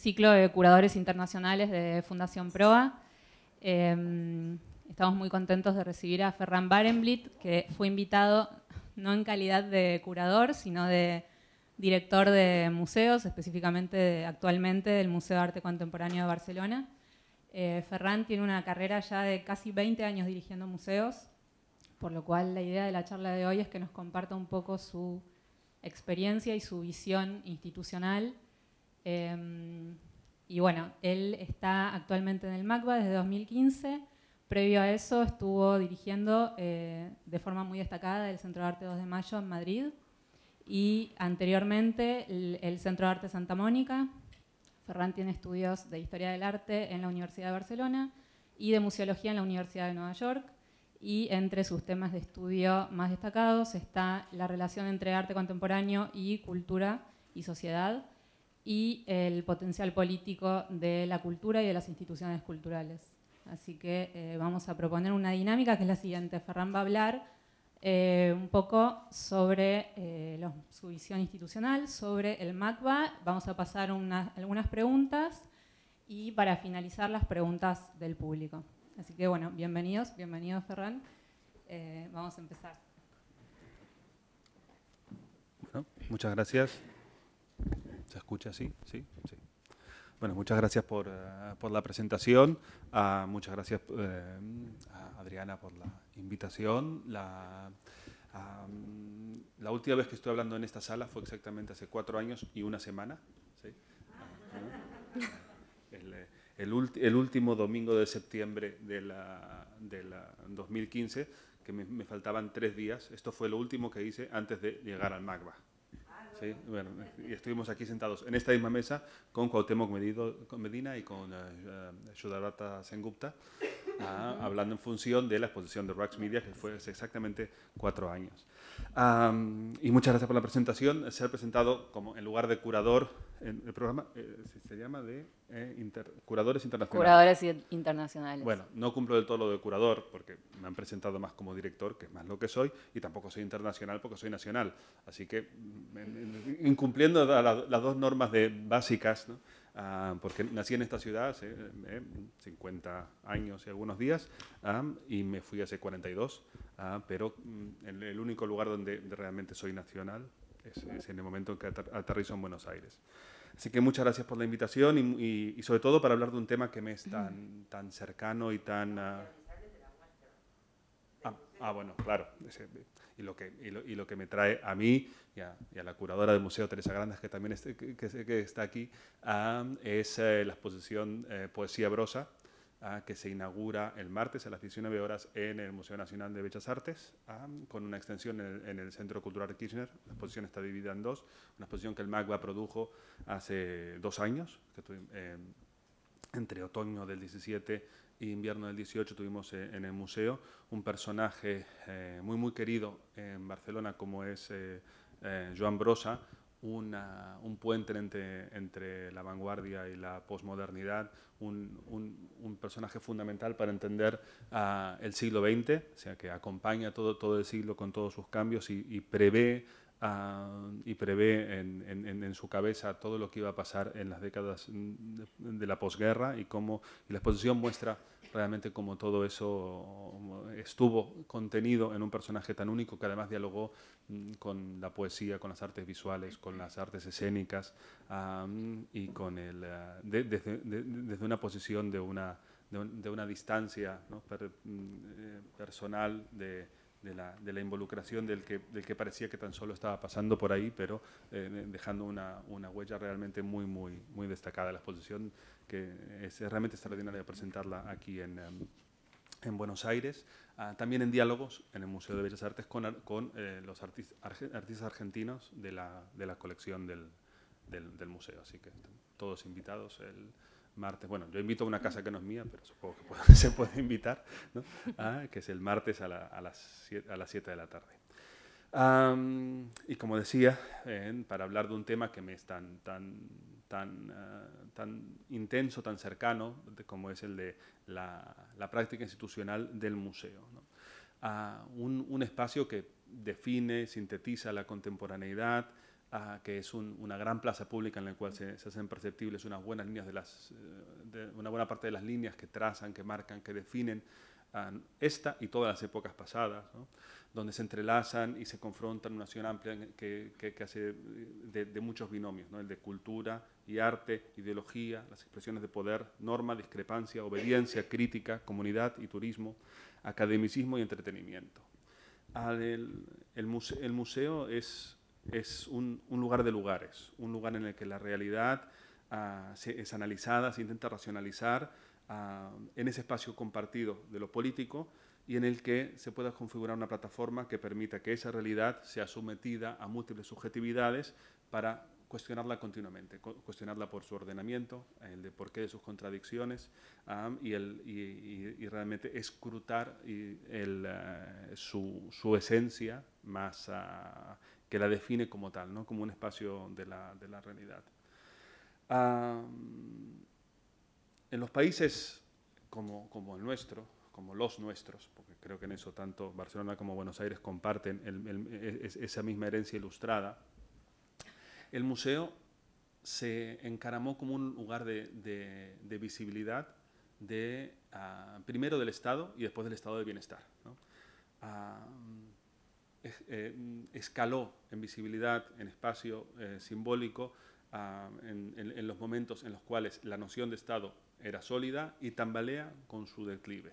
ciclo de curadores internacionales de Fundación Proa. Em, estamos muy contentos de recibir a Ferran Barenblit, que fue invitado no en calidad de curador, sino de director de museos, específicamente actualmente del Museo de Arte Contemporáneo de Barcelona. Eh, Ferran tiene una carrera ya de casi 20 años dirigiendo museos, por lo cual la idea de la charla de hoy es que nos comparta un poco su experiencia y su visión institucional. Em, y bueno, él está actualmente en el MACBA desde 2015. Previo a eso estuvo dirigiendo eh, de forma muy destacada el Centro de Arte 2 de Mayo en Madrid y anteriormente el, Centro de Arte Santa Mónica. Ferran tiene estudios de Historia del Arte en la Universidad de Barcelona y de Museología en la Universidad de Nueva York y entre sus temas de estudio más destacados está la relación entre arte contemporáneo y cultura y sociedad y el potencial político de la cultura y de las instituciones culturales. Así que eh, vamos a proponer una dinámica que es la siguiente. Ferran va a hablar eh, un poco sobre eh, su visión institucional, sobre el MACBA. Vamos a pasar algunas preguntas y para finalizar las preguntas del público. Así que bueno, bienvenidos, bienvenido Ferran. Vamos a empezar. Muchas gracias. ¿Se escucha así? Sí, sí. Bueno, muchas gracias por, eh, por la presentación. Uh, muchas gracias eh, a Adriana por la invitación. La, la última vez que estoy hablando en esta sala fue exactamente hace cuatro años y una semana. ¿sí? el, último domingo de septiembre de la, de la 2015, que me, faltaban tres días. Esto fue lo último que hice antes de llegar al MAGBA. ¿Sí? Bueno, y estuvimos aquí sentados en esta misma mesa con Cuauhtémoc Medina y con uh, Sengupta, ah, hablando en función de la exposición de Rax Media, que fue hace exactamente cuatro años. Y muchas gracias por la presentación. Ser presentado como en lugar de curador en el programa, eh, se llama de eh, curadores internacionales. Curadores internacionales. Bueno, no cumplo del todo lo de curador porque me han presentado más como director, que es más lo que soy, y tampoco soy internacional porque soy nacional. Así que mm, incumpliendo las dos normas de, básicas, ¿no? Ah, porque nací en esta ciudad hace 50 eh, años y algunos días ah, y me fui hace 42, ah, pero mm, en el único lugar donde realmente soy nacional es, en el momento en que aterrizo en Buenos Aires. Así que muchas gracias por la invitación y, y, sobre todo para hablar de un tema que me es tan, tan cercano y tan... ah, ah bueno, claro. Y lo, que, y lo, y, lo, que me trae a mí y a, y a, la curadora del Museo, Teresa Grandes, que también que, que, está aquí, es eh, la exposición eh, Poesía Brosa, que se inaugura el martes a las 19 horas en el Museo Nacional de Bellas Artes, con una extensión en el, Centro Cultural Kirchner. La exposición está dividida en dos. Una exposición que el MAGBA produjo hace dos años, eh, entre otoño del 17 e invierno del 18 tuvimos eh, en el museo un personaje eh, muy muy querido en Barcelona como es Joan Brosa, un puente entre, entre, la vanguardia y la posmodernidad, un, un, personaje fundamental para entender uh, el siglo XX, o sea, que acompaña todo, todo el siglo con todos sus cambios y, y prevé Uh, y prevé en, su cabeza todo lo que iba a pasar en las décadas de, de la posguerra y cómo la exposición muestra realmente cómo todo eso estuvo contenido en un personaje tan único que además dialogó mm, con la poesía, con las artes visuales, con las artes escénicas um, y con el, uh, de, desde, de, desde una posición de una, de, una distancia mm, eh, personal de, de la, involucración del que, parecía que tan solo estaba pasando por ahí, pero eh, dejando una, huella realmente muy, muy, muy destacada. La exposición que es realmente extraordinaria presentarla aquí en, em, en Buenos Aires, uh, también en diálogos en el Museo de Bellas Artes con, eh, los artistas, artistas argentinos de la, de la colección del, del, del, museo. Así que todos invitados el martes. Bueno, yo invito a una casa que no es mía, pero supongo que se puede invitar, ¿no? ah, que es el martes a, la, a, las 7, a las 7 de la tarde. Y como decía, eh, para hablar de un tema que me es tan, tan tan, uh, tan intenso, tan cercano, como es el de la, práctica institucional del museo. un, un, espacio que define, sintetiza la contemporaneidad, que es una gran plaza pública en la cual se, hacen perceptibles unas buenas líneas de las, eh, una buena parte de las líneas que trazan, que marcan, que definen esta y todas las épocas pasadas, donde se entrelazan y se confrontan una acción amplia que, que, hace de, muchos binomios, ¿no? el de cultura y arte, ideología, las expresiones de poder, norma, discrepancia, obediencia, crítica, comunidad y turismo, academicismo y entretenimiento. El, el, museo, es, es un, lugar de lugares, un lugar en el que la realidad ah, es analizada, se intenta racionalizar ah, en ese espacio compartido de lo político y en el que se pueda configurar una plataforma que permita que esa realidad sea sometida a múltiples subjetividades para cuestionarla continuamente, cuestionarla por su ordenamiento, el de por qué de sus contradicciones y, el, y, realmente escrutar el, eh, su, su, esencia más que la define como tal, ¿no? como un espacio de la, de la realidad. en los países como, como, el nuestro, como los nuestros, porque creo que en eso tanto Barcelona como Buenos Aires comparten esa misma herencia ilustrada, el museo se encaramó como un lugar de, visibilidad de, ah, primero del Estado y después del estado de bienestar. Eh, escaló en visibilidad, en espacio eh, simbólico, ah, en, los momentos en los cuales la noción de Estado era sólida y tambalea con su declive.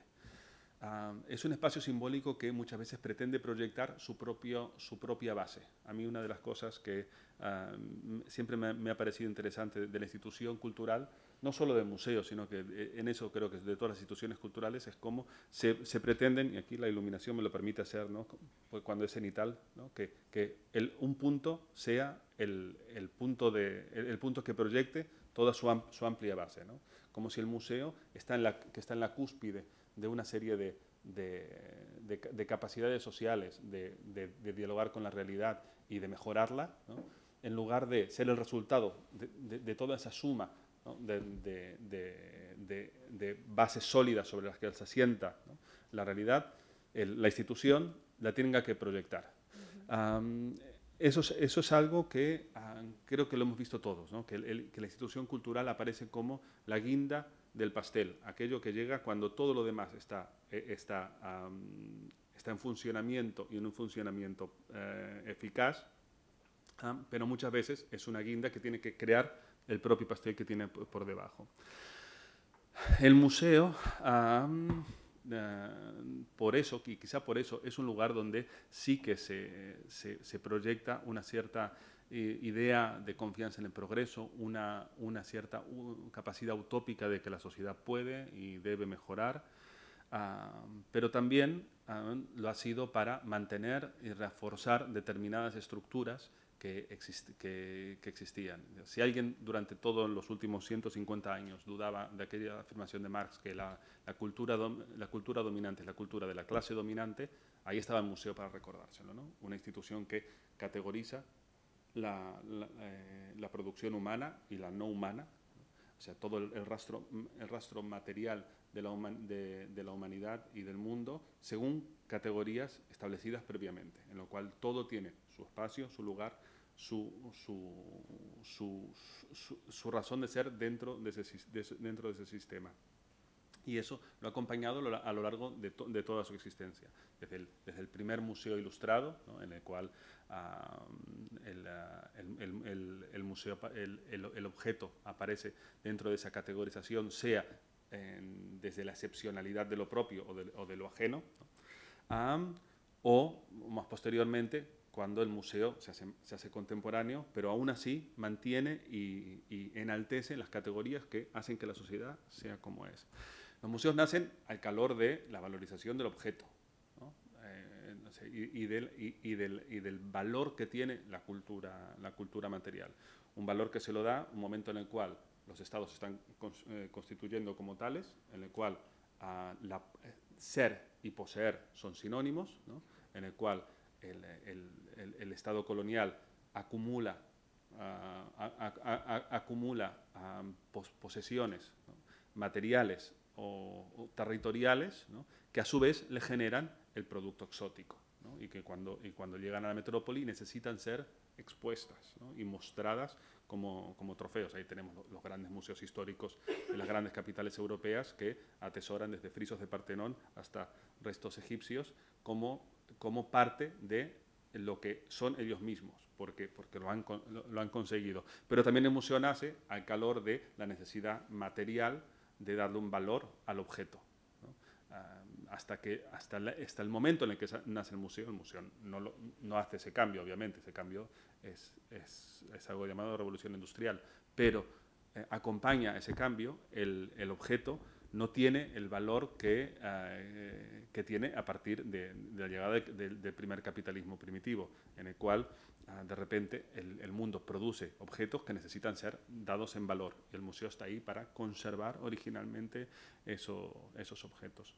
es un espacio simbólico que muchas veces pretende proyectar su, propio, su propia base. A mí una de las cosas que siempre me, ha parecido interesante de la institución cultural, no solo del museo, sino que eh, en eso creo que de todas las instituciones culturales es cómo se, pretenden, y aquí la iluminación me lo permite hacer, ¿no? Cuando es cenital, ¿no? que, que el, un punto sea el, el punto de, el, punto que proyecte toda su, su amplia base, ¿no? como si el museo está en la, que está en la cúspide de una serie de, de, de, capacidades sociales, de, dialogar con la realidad y de mejorarla, en lugar de ser el resultado de, toda esa suma de, bases sólidas sobre las que se asienta la realidad, la institución la tenga que proyectar. eso, es, eso, es, algo que creo que lo hemos visto todos, que, la institución cultural aparece como la guinda del pastel, aquello que llega cuando todo lo demás está, eh, está, está en funcionamiento y en un funcionamiento eh, eficaz pero muchas veces es una guinda que tiene que crear el propio pastel que tiene por debajo. El museo, ah, por eso, y quizá por eso, es un lugar donde sí que se, se, proyecta una cierta eh, idea de confianza en el progreso, una, una cierta capacidad utópica de que la sociedad puede y debe mejorar, pero también lo ha sido para mantener y reforzar determinadas estructuras que, existían. Si alguien durante todos los últimos 150 años dudaba de aquella afirmación de Marx que la, la cultura, la cultura dominante es la cultura de la clase dominante, ahí estaba el museo para recordárselo, ¿no? una institución que categoriza la, la, eh, producción humana y la no humana, o sea, todo el, rastro, el rastro material de la, de, de la humanidad y del mundo según categorías establecidas previamente, en lo cual todo tiene su espacio, su lugar, su, su, su, su razón de ser dentro de, ese, dentro de ese sistema. Y eso lo ha acompañado a lo largo de, de toda su existencia, desde el, desde el primer museo ilustrado, en el cual el, ah, el, el, el, museo, el, objeto aparece dentro de esa categorización, sea desde la excepcionalidad de lo propio o de, o de lo ajeno, o más posteriormente cuando el museo se hace, contemporáneo, pero aún así mantiene y, enaltece las categorías que hacen que la sociedad sea como es. Los museos nacen al calor de la valorización del objeto y, del, valor que tiene la cultura, la cultura material. Un valor que se lo da un momento en el cual los estados se están eh, constituyendo como tales, en el cual ah, eh, ser y poseer son sinónimos, en el cual el, Estado colonial acumula, ah, acumula ah, posesiones materiales o, territoriales que a su vez le generan el producto exótico. y que cuando, y cuando llegan a la metrópoli necesitan ser expuestas y mostradas como, como, trofeos. Ahí tenemos los grandes museos históricos de las grandes capitales europeas que atesoran desde frisos de Partenón hasta restos egipcios como, como parte de lo que son ellos mismos, porque, porque lo, han, lo, han conseguido. Pero también el museo nace al calor de la necesidad material de darle un valor al objeto. Ah, hasta, que, hasta, hasta, el momento en el que nace el museo, el museo no, no hace ese cambio, obviamente, ese cambio es, es, es algo llamado revolución industrial, pero eh, acompaña ese cambio el, el objeto no tiene el valor que, eh, que tiene a partir de, la llegada del primer capitalismo primitivo, en el cual ah, de repente el, mundo produce objetos que necesitan ser dados en valor y el museo está ahí para conservar originalmente esos objetos.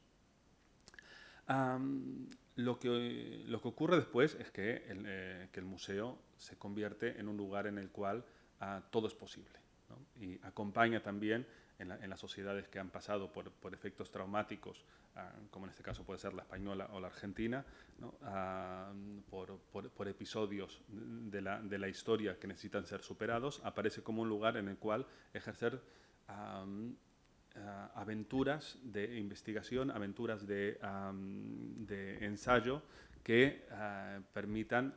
lo, que, lo que ocurre después es que el, eh, que el, museo se convierte en un lugar en el cual ah, todo es posible y acompaña también en, las sociedades que han pasado por, por efectos traumáticos, ah, como en este caso puede ser la española o la argentina, ah, por, por, episodios de la, de la, historia que necesitan ser superados, aparece como un lugar en el cual ejercer ah, aventuras de investigación, aventuras de, de ensayo que permitan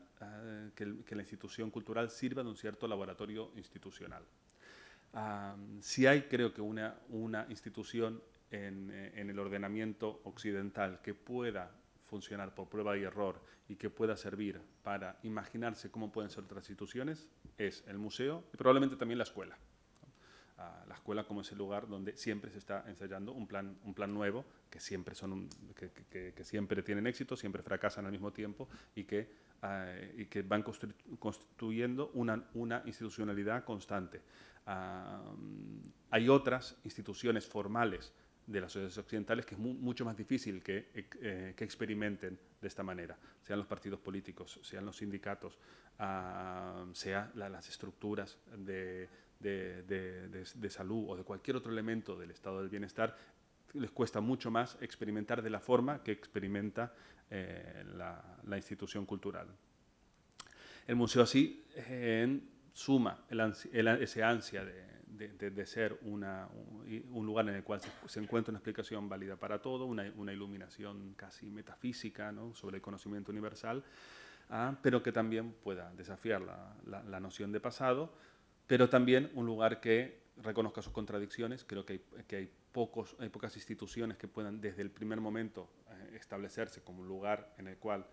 que, que la institución cultural sirva de un cierto laboratorio institucional si hay, creo que, una, una institución en, eh, en, el ordenamiento occidental que pueda funcionar por prueba y error y que pueda servir para imaginarse cómo pueden ser otras instituciones, es el museo y probablemente también la escuela. la escuela como ese lugar donde siempre se está ensayando un plan, un plan nuevo, que siempre, son que, que, que, siempre tienen éxito, siempre fracasan al mismo tiempo y que, uh, y que van construyendo una, una institucionalidad constante hay otras instituciones formales de las sociedades occidentales que es mucho más difícil que, eh, que, experimenten de esta manera, sean los partidos políticos, sean los sindicatos, sean las estructuras de, salud o de cualquier otro elemento del estado del bienestar, les cuesta mucho más experimentar de la forma que experimenta eh, la, la, institución cultural. El museo así, en suma ese ansia de, ser un, lugar en el cual se, encuentra una explicación válida para todo, una, iluminación casi metafísica sobre el conocimiento universal, ah, pero que también pueda desafiar la, noción de pasado, pero también un lugar que reconozca sus contradicciones. Creo que hay pocas instituciones que puedan desde el primer momento eh, establecerse como un lugar en el cual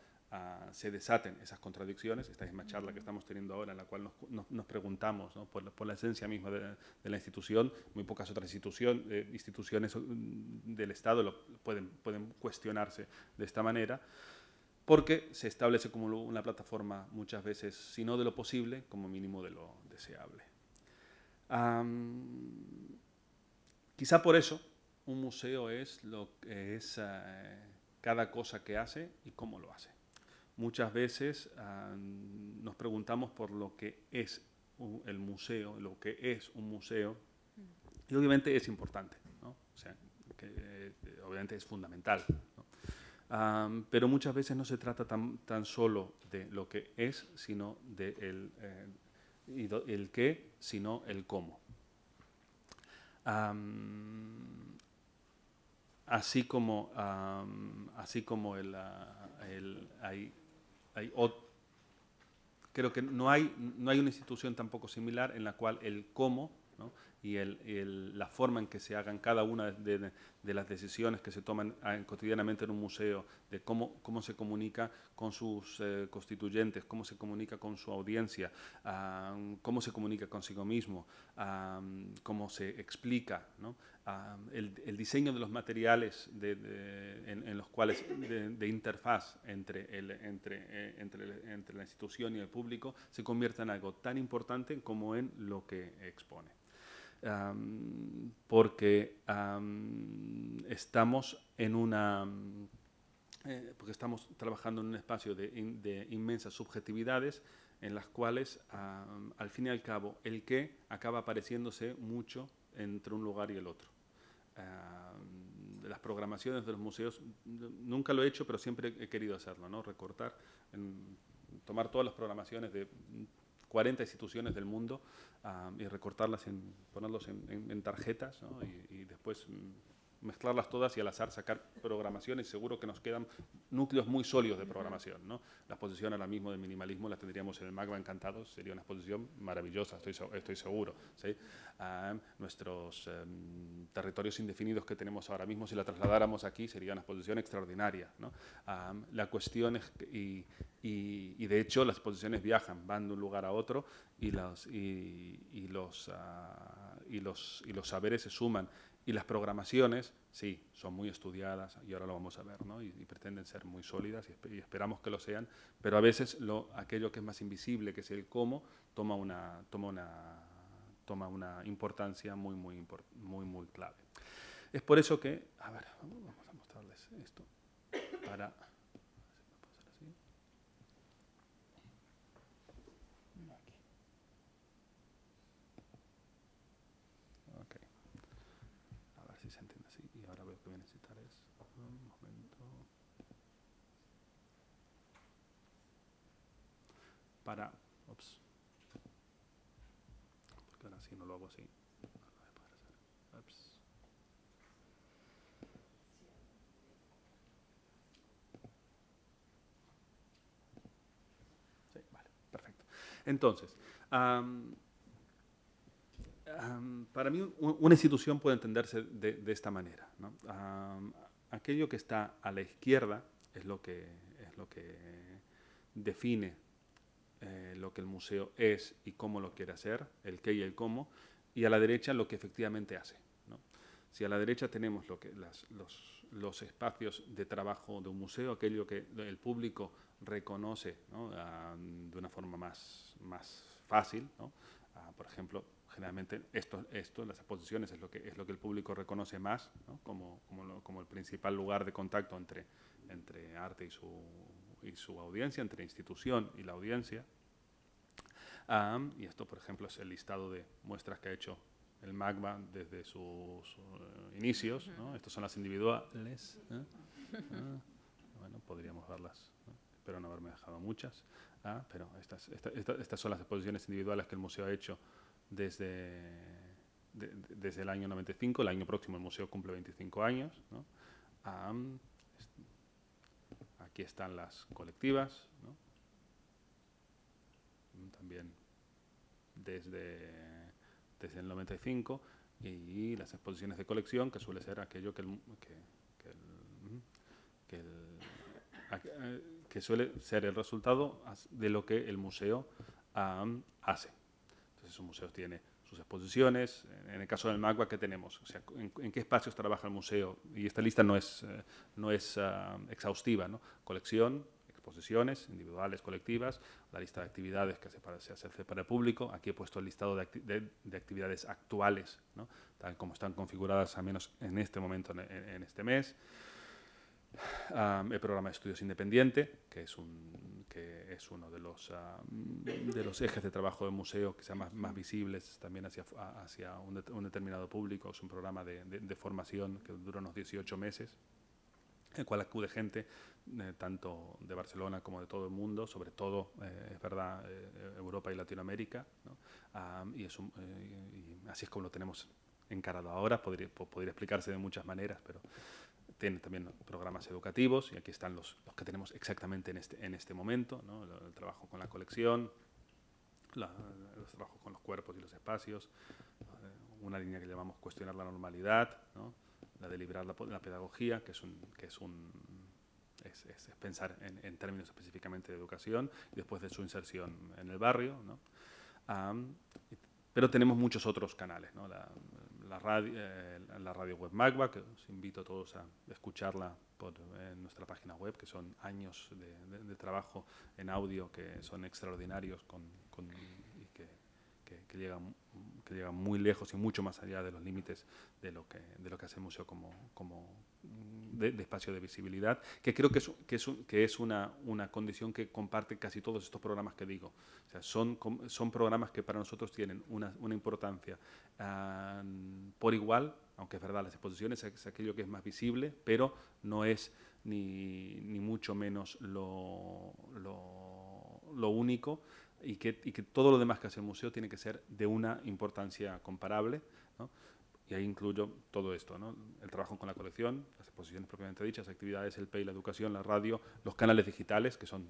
se desaten esas contradicciones. Esta misma charla que estamos teniendo ahora, en la cual nos, nos, preguntamos por, por, la esencia misma de, de, la institución, muy pocas otras institución, eh, instituciones mm, del Estado lo, pueden, pueden cuestionarse de esta manera, porque se establece como una plataforma muchas veces, si no de lo posible, como mínimo de lo deseable. quizá por eso un museo es lo que es eh, cada cosa que hace y cómo lo hace muchas veces uh, nos preguntamos por lo que es el museo, lo que es un museo, y obviamente es importante, ¿no? o sea, eh, obviamente es fundamental. Um, pero muchas veces no se trata tan, tan, solo de lo que es, sino de el, eh, qué, sino el cómo. Um, así como, así como el, el, hay, creo que no hay, no hay una institución tampoco similar en la cual el cómo ¿no? y el, el, la forma en que se hagan cada una de, de, de las decisiones que se toman ah, cotidianamente en un museo, de cómo, cómo se comunica con sus eh, constituyentes, cómo se comunica con su audiencia, uh, cómo se comunica consigo mismo, uh, cómo se explica, ¿no? Uh, el, el, diseño de los materiales de, en, en, los cuales de, interfaz entre, el, entre, eh, entre, entre la institución y el público se convierte en algo tan importante como en lo que expone. Um, porque um, estamos en una eh, porque estamos trabajando en un espacio de, in, de inmensas subjetividades en las cuales um, al fin y al cabo el qué acaba apareciéndose mucho entre un lugar y el otro. las programaciones de los museos, nunca lo he hecho, pero siempre he querido hacerlo, ¿no? recortar, tomar todas las programaciones de 40 instituciones del mundo y recortarlas, en, ponerlos en, tarjetas y, y, después mm, mezclarlas todas y al azar sacar programaciones, seguro que nos quedan núcleos muy sólidos de programación. ¿no? La exposición ahora mismo de minimalismo la tendríamos en el Magma Encantados, sería una exposición maravillosa, estoy, estoy seguro. ¿sí? Ah, nuestros em, territorios indefinidos que tenemos ahora mismo, si la trasladáramos aquí, sería una exposición extraordinaria. ¿no? Ah, la cuestión es, y, y, de hecho las exposiciones viajan, van de un lugar a otro y los, y, los, ah, y los, y los saberes se suman y las programaciones, sí, son muy estudiadas y ahora lo vamos a ver, ¿no? y, pretenden ser muy sólidas y, esperamos que lo sean, pero a veces lo, aquello que es más invisible, que es el cómo, toma una, toma una, toma una importancia muy, muy, muy, muy clave. Es por eso que, a ver, vamos a mostrarles esto para... para... Ups. Porque ahora sí no lo hago así. Sí, vale, perfecto. Entonces, para mí una institución puede entenderse de, esta manera. aquello que está a la izquierda es lo que, es lo que define lo que el museo es y cómo lo quiere hacer, el qué y el cómo, y a la derecha lo que efectivamente hace. Si a la derecha tenemos lo que, los, los, espacios de trabajo de un museo, aquello que el público reconoce de una forma más, más fácil, ah, por ejemplo, generalmente esto, esto, las exposiciones es lo que, es lo que el público reconoce más como, como, como el principal lugar de contacto entre, entre arte y su, y su audiencia, entre institución y la audiencia. Y esto, por ejemplo, es el listado de muestras que ha hecho el MAGMA desde sus eh, inicios. ¿no? Estas son las individuales. ¿eh? Ah, bueno, podríamos verlas. Espero no haberme dejado muchas. Ah, pero estas, estas son las exposiciones individuales que el museo ha hecho desde, desde el año 95. El año próximo el museo cumple 25 años. ¿no? Aquí están las colectivas, también desde, desde el 95, y las exposiciones de colección, que suele ser aquello que, que, que, suele ser el resultado de lo que el museo hace. Entonces, un museo tiene sus exposiciones. En el caso del MAGUA, ¿qué tenemos? O sea, en, qué espacios trabaja el museo? Y esta lista no es, eh, no es ah, exhaustiva. ¿no? Colección, exposiciones individuales, colectivas, la lista de actividades que se, para, se hace para el público. Aquí he puesto el listado de, de, actividades actuales, ¿no? tal como están configuradas, al menos en este momento, en este mes el programa de estudios independiente, que es, un, que es uno de los, de los ejes de trabajo del museo que sean más, más visibles también hacia, hacia un, un, determinado público. Es un programa de, de, formación que dura unos 18 meses, el cual acude gente eh, tanto de Barcelona como de todo el mundo, sobre todo, eh, es verdad, eh, Europa y Latinoamérica. y, es y así es como lo tenemos encarado ahora. Podría, podría explicarse de muchas maneras, pero tiene también programas educativos y aquí están los, los que tenemos exactamente en este, en este momento, ¿no? el, trabajo con la colección, la, los trabajos con los cuerpos y los espacios, una línea que llamamos cuestionar la normalidad, ¿no? La de liberar la, la, pedagogía, que es un, que es un es, es pensar en, en, términos específicamente de educación y después de su inserción en el barrio. ¿no? Um, pero tenemos muchos otros canales, ¿no? la, radio, eh, la radio web Magba, que os invito a todos a escucharla por nuestra página web, que son años de, de, trabajo en audio que son extraordinarios con, con, y que, que, que, llegan, que llegan muy lejos y mucho más allá de los límites de lo que, de lo que hace el museo como, como de, de, espacio de visibilidad, que creo que es, que es, que es una, una, condición que comparte casi todos estos programas que digo. Son, son programas que para nosotros tienen una, una importancia uh, por igual, aunque es verdad, las exposiciones es aquello que es más visible, pero no es ni, ni mucho menos lo, lo, lo único y que, y que, todo lo demás que hace el museo tiene que ser de una importancia comparable. ¿no? Y ahí incluyo todo esto, ¿no? el trabajo con la colección, las exposiciones propiamente dichas, actividades, el PEI, la educación, la radio, los canales digitales, que son,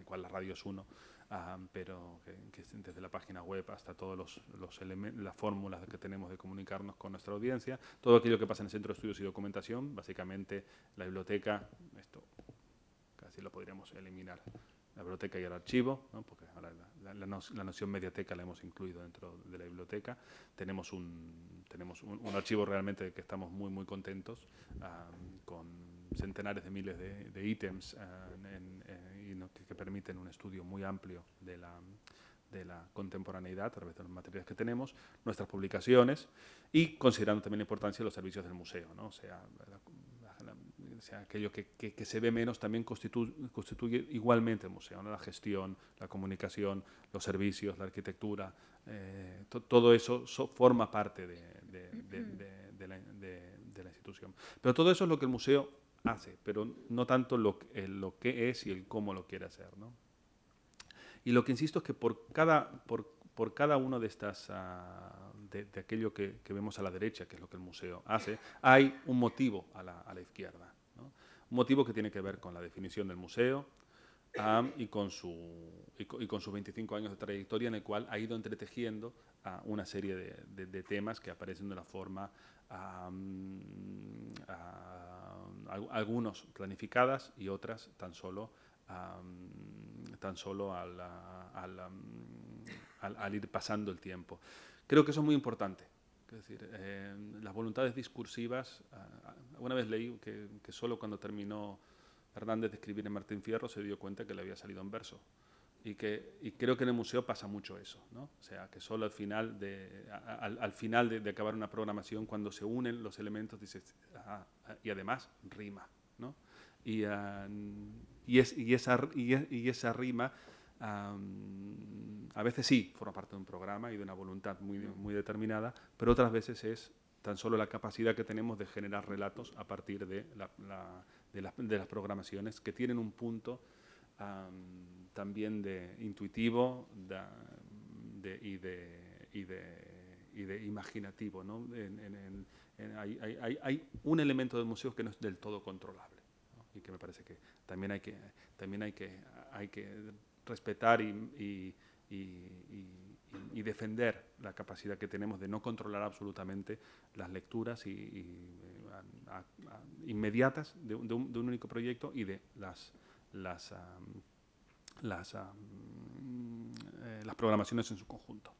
igual la radio es uno, uh, pero que, que, desde la página web hasta todas los, los las fórmulas que tenemos de comunicarnos con nuestra audiencia, todo aquello que pasa en el Centro de Estudios y Documentación, básicamente la biblioteca, esto casi lo podríamos eliminar la biblioteca y el archivo, porque ahora la, la, noción mediateca la hemos incluido dentro de la biblioteca. Tenemos un, tenemos un, archivo realmente que estamos muy, muy contentos, um, con centenares de miles de, de ítems y no, que, permiten un estudio muy amplio de la, de la contemporaneidad a través de los materiales que tenemos, nuestras publicaciones y considerando también la importancia de los servicios del museo, ¿no? sea, o sea, aquello que, que, que, se ve menos también constituye, constituye igualmente el museo, ¿no? la gestión, la comunicación, los servicios, la arquitectura, eh, to, todo eso so, forma parte de, de, de, de la, institución. Pero todo eso es lo que el museo hace, pero no tanto lo, el, lo que es y el cómo lo quiere hacer. ¿no? Y lo que insisto es que por cada, por, por cada uno de estas... Uh, de, de, aquello que, que, vemos a la derecha, que es lo que el museo hace, hay un motivo a la, a la izquierda. Un motivo que tiene que ver con la definición del museo um, y, con su, y, con, sus 25 años de trayectoria, en el cual ha ido entretejiendo una serie de, temas que aparecen de una forma, um, uh, algunos planificadas y otras tan solo, um, tan solo al, al ir pasando el tiempo. Creo que eso es muy importante. Es decir, eh, las voluntades discursivas, una vez leí que, que, solo cuando terminó Hernández de escribir en Martín Fierro se dio cuenta que le había salido en verso. Y, que, y creo que en el museo pasa mucho eso, ¿no? O sea, que solo al final de, al, al, final de, de, acabar una programación, cuando se unen los elementos, dices, ah, y además rima, ¿no? Y, uh, y, es, y, esa, y, y esa rima Um, a veces sí, forma parte de un programa y de una voluntad muy, muy determinada, pero otras veces es tan solo la capacidad que tenemos de generar relatos a partir de, la, la, de, la, de las programaciones que tienen un punto um, también de intuitivo de, y, de, y, y, de, imaginativo. ¿no? En, en, en, hay, hay, hay, un elemento del museo que no es del todo controlable ¿no? y que me parece que también hay que, también hay que, hay que respetar y, defender la capacidad que tenemos de no controlar absolutamente las lecturas a, inmediatas de, un, único proyecto y de las, um, las, programaciones en su conjunto.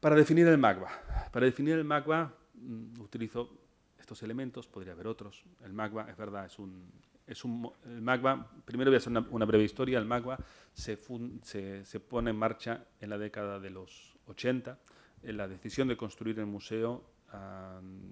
Para definir el MAGBA. Para definir el um, utilizo estos elementos, podría haber otros. El MAGBA, es verdad, es un, es un, el MAGBA, primero voy a hacer una, breve historia, el MAGBA se, fun, se, se, pone en marcha en la década de los 80, en la decisión de construir el museo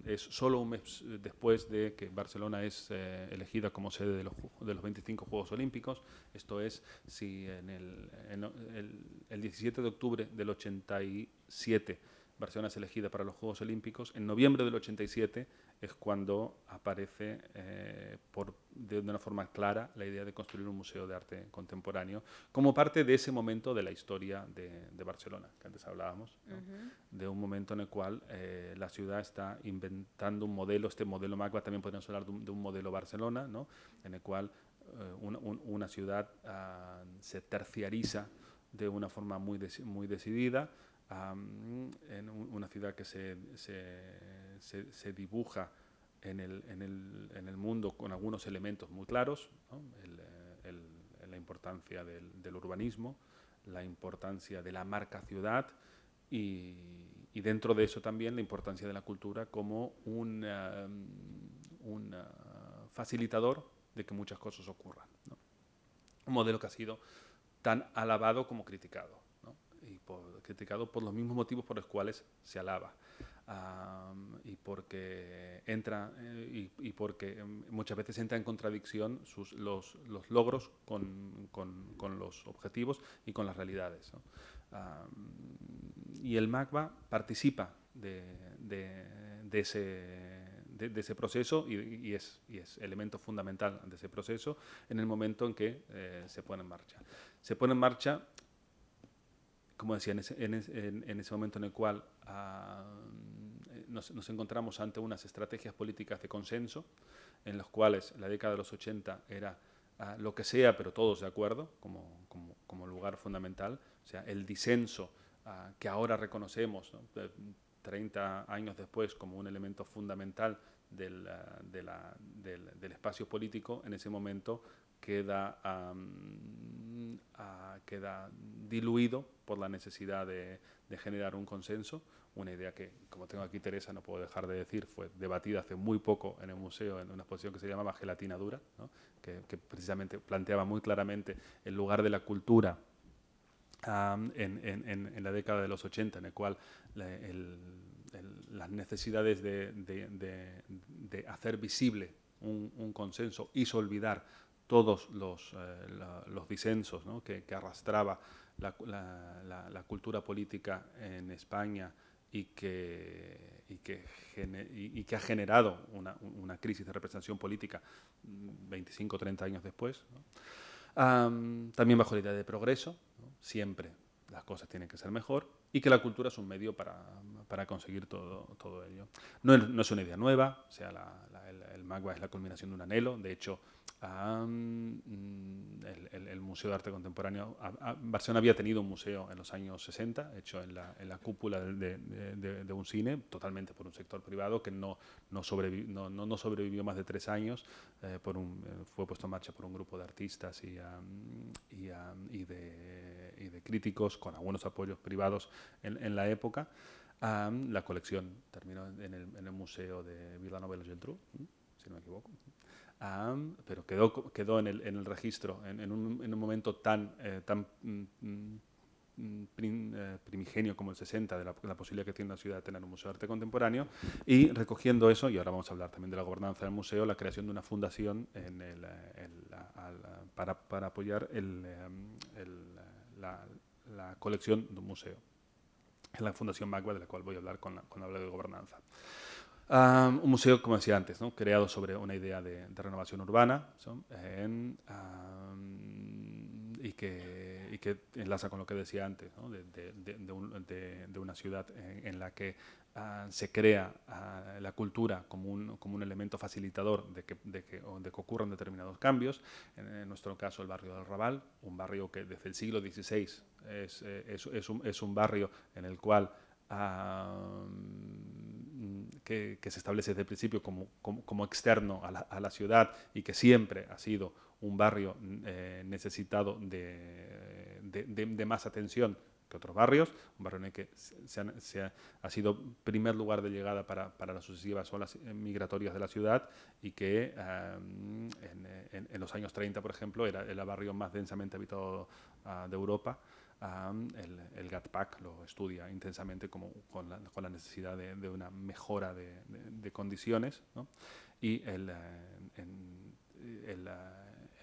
es solo un mes después de que Barcelona es eh, elegida como sede de los, de los 25 Juegos Olímpicos, esto es, si en el, en el, el 17 de octubre del 87 Barcelona es elegida para los Juegos Olímpicos, en noviembre del 87 es cuando aparece eh, por, de una forma clara la idea de construir un museo de arte contemporáneo como parte de ese momento de la historia de, de Barcelona, que antes hablábamos, ¿no? uh -huh. de un momento en el cual eh, la ciudad está inventando un modelo, este modelo Magba también podríamos hablar de un, de un modelo Barcelona, ¿no? en el cual eh, una, un, una, ciudad uh, se terciariza de una forma muy, de, muy decidida, en un, una ciudad que se, se, se, dibuja en el, en, el, en el, mundo con algunos elementos muy claros, el, la importancia del, del, urbanismo, la importancia de la marca ciudad y, y, dentro de eso también la importancia de la cultura como un, un uh, facilitador de que muchas cosas ocurran. Un modelo que ha sido tan alabado como criticado criticado por los mismos motivos por los cuales se alaba. Y porque entra eh, y, porque muchas veces entra en contradicción sus, los, los, logros con, con, con, los objetivos y con las realidades. y el MACBA participa de, de, ese, de, ese, proceso y, es, y, es, elemento fundamental de ese proceso en el momento en que se pone en marcha. Se pone en marcha como decía, en ese, en ese, momento en el cual ah, nos, nos, encontramos ante unas estrategias políticas de consenso, en las cuales la década de los 80 era ah, lo que sea, pero todos de acuerdo, como, como, lugar fundamental, o sea, el disenso ah, que ahora reconocemos, 30 años después, como un elemento fundamental del, del, espacio político, en ese momento queda, queda diluido por la necesidad de, generar un consenso, una idea que, como tengo aquí Teresa, no puedo dejar de decir, fue debatida hace muy poco en el museo en una exposición que se llamaba Gelatina Dura, que, precisamente planteaba muy claramente el lugar de la cultura en, la década de los 80, en el cual las necesidades de, hacer visible un, un, consenso hizo olvidar todos los, eh, los disensos que, arrastraba la, la, cultura política en España y que, y que, y, que ha generado una, una, crisis de representación política 25 o 30 años después. también bajo la idea de progreso, siempre las cosas tienen que ser mejor y que la cultura es un medio para, para conseguir todo, todo ello. No es, no es, una idea nueva, o sea, el, el, MAGBA es la culminación de un anhelo, de hecho, Mm, el, Museo de Arte Contemporáneo. Barcelona había tenido un museo en los años 60, hecho en la, en la cúpula de, de, un cine, totalmente por un sector privado que no, no, sobrevivió, no, no, sobrevivió más de tres años. Eh, por un, eh, fue puesto en marcha por un grupo de artistas y, y, y, de, y, de, críticos con algunos apoyos privados en, en la época. la colección terminó en el, en el Museo de Villanova y Geltrú, si no me equivoco pero quedó, quedó en, el, en el registro en, en, un, en, un, momento tan, eh, tan mm, mm, eh, primigenio como el 60 de la, la, posibilidad que tiene una ciudad de tener un museo de arte contemporáneo y recogiendo eso, y ahora vamos a hablar también de la gobernanza del museo, la creación de una fundación en el, eh, para, para, apoyar el, la, la, colección de un museo. Es la Fundación Magua, de la cual voy a hablar cuando hablo de gobernanza un museo, como decía antes, ¿no? creado sobre una idea de, renovación urbana y, que, y, que, enlaza con lo que decía antes, ¿no? de, de, de, una ciudad en, la que ah, se crea ah, la cultura como un, como un elemento facilitador de que, de que, de que ocurran determinados cambios. En, nuestro caso, el barrio del Raval, un barrio que desde el siglo XVI es, eh, es, es, un, es un, barrio en el cual que, se establece desde el principio como, como, externo a la, a la, ciudad y que siempre ha sido un barrio eh, necesitado de, de, de, más atención que otros barrios, un barrio en el que se, ha, ha, sido primer lugar de llegada para, para, las sucesivas olas migratorias de la ciudad y que um, en, en, en, los años 30, por ejemplo, era el barrio más densamente habitado uh, de Europa el, el GATPAC lo estudia intensamente como con, la, con la necesidad de, de, una mejora de, de condiciones ¿no? y el, eh, en, el,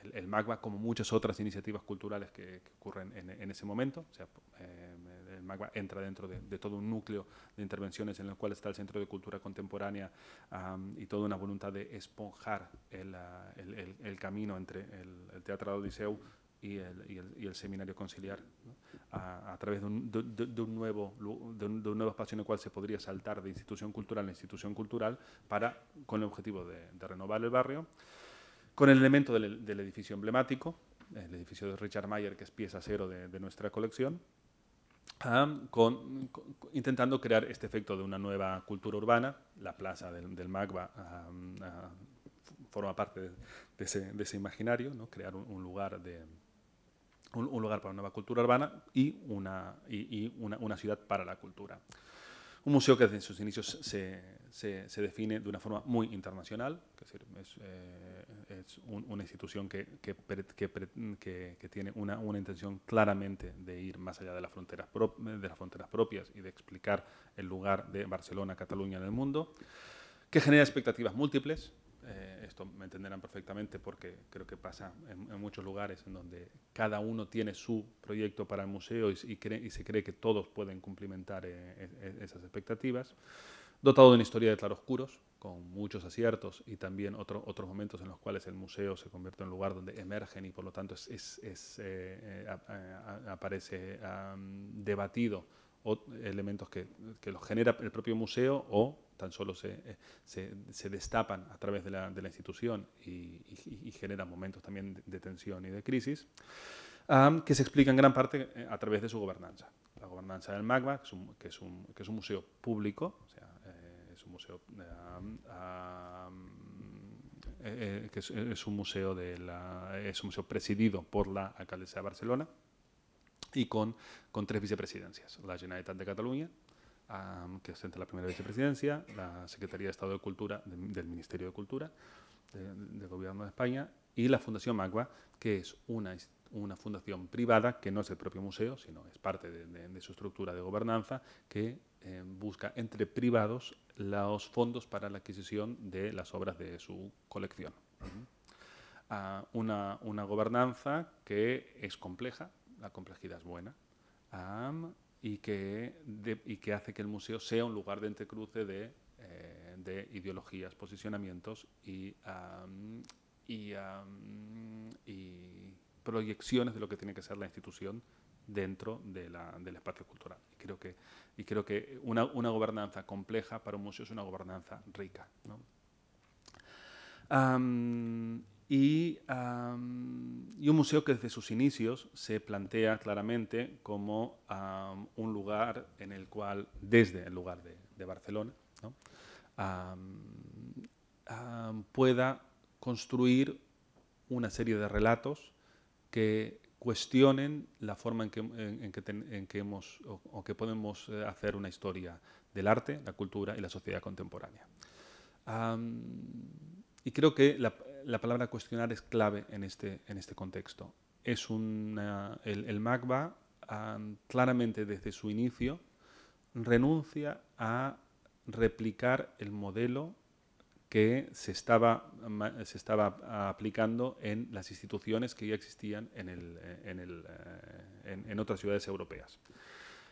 el, el, MAGBA, como muchas otras iniciativas culturales que, que ocurren en, en, ese momento, o sea, eh, el MAGBA entra dentro de, todo un núcleo de intervenciones en el cual está el Centro de Cultura Contemporánea um, y toda una voluntad de esponjar el, el camino entre el, Teatro de Odiseu y el, y el, y el seminario conciliar ¿no? a, a, través de un, de, de, un nuevo, de, un, de un nuevo espacio en el cual se podría saltar de institución cultural a institución cultural para, con el objetivo de, renovar el barrio, con el elemento del, del, edificio emblemático, el edificio de Richard Mayer, que es pieza cero de nuestra colección, Um, con, con, intentando crear este efecto de una nueva cultura urbana. La plaza del, del MAGBA um, uh, forma parte de, de, ese, de, ese, imaginario, ¿no? crear un, un lugar de, un, lugar para una nueva cultura urbana y, una, y, una, ciudad para la cultura. Un museo que desde sus inicios se, se, define de una forma muy internacional, es, decir, es, eh, una institución que, que, que, tiene una, una, intención claramente de ir más allá de las, fronteras de las fronteras propias y de explicar el lugar de Barcelona, Cataluña en el mundo, que genera expectativas múltiples, eh, esto me entenderán perfectamente porque creo que pasa en, en, muchos lugares en donde cada uno tiene su proyecto para el museo y, y, cree, y se cree que todos pueden cumplimentar eh, eh, esas expectativas. dotado de una historia de claroscuros, con muchos aciertos y también otros otros momentos en los cuales el museo se convierte en un lugar donde emergen y por lo tanto es, es, eh, eh, aparece debatido o elementos que, que, los genera el propio museo o tan solo se, eh, se, destapan a través de la, de la institución y, y, generan momentos también de, tensión y de crisis, que se explican en gran parte a través de su gobernanza. La gobernanza del MAGMA, que es un, que es un, que es un museo público, o sea, un museo eh, eh, que es, un museo de la, es un museo presidido por la alcaldesa de Barcelona y con, con tres vicepresidencias, la Generalitat de Cataluña, que ostenta la primera vicepresidencia, la Secretaría de Estado de Cultura del Ministerio de Cultura del Gobierno de España y la Fundación Magua, que es una, una fundación privada que no es el propio museo, sino es parte de, de su estructura de gobernanza, que eh, busca entre privados los fondos para la adquisición de las obras de su colección. una, una, gobernanza que es compleja, la complejidad es buena, y, que y que hace que el museo sea un lugar de entrecruce de, eh, de ideologías, posicionamientos y, y, proyecciones de lo que tiene que ser la institución dentro de la, del espacio cultural. Y creo que, y creo que una, una, gobernanza compleja para un museo es una gobernanza rica. ¿no? Y, un museo que desde sus inicios se plantea claramente como un lugar en el cual, desde el lugar de, Barcelona, pueda construir una serie de relatos que cuestionen la forma en que, en, que, en que hemos o, que podemos eh, hacer una historia del arte, la cultura y la sociedad contemporánea. y creo que la, la, palabra cuestionar es clave en este, en este contexto. Es una, el, el MACBA claramente desde su inicio renuncia a replicar el modelo que se estaba, se estaba aplicando en las instituciones que ya existían en, el, en, el, eh, en, otras ciudades europeas.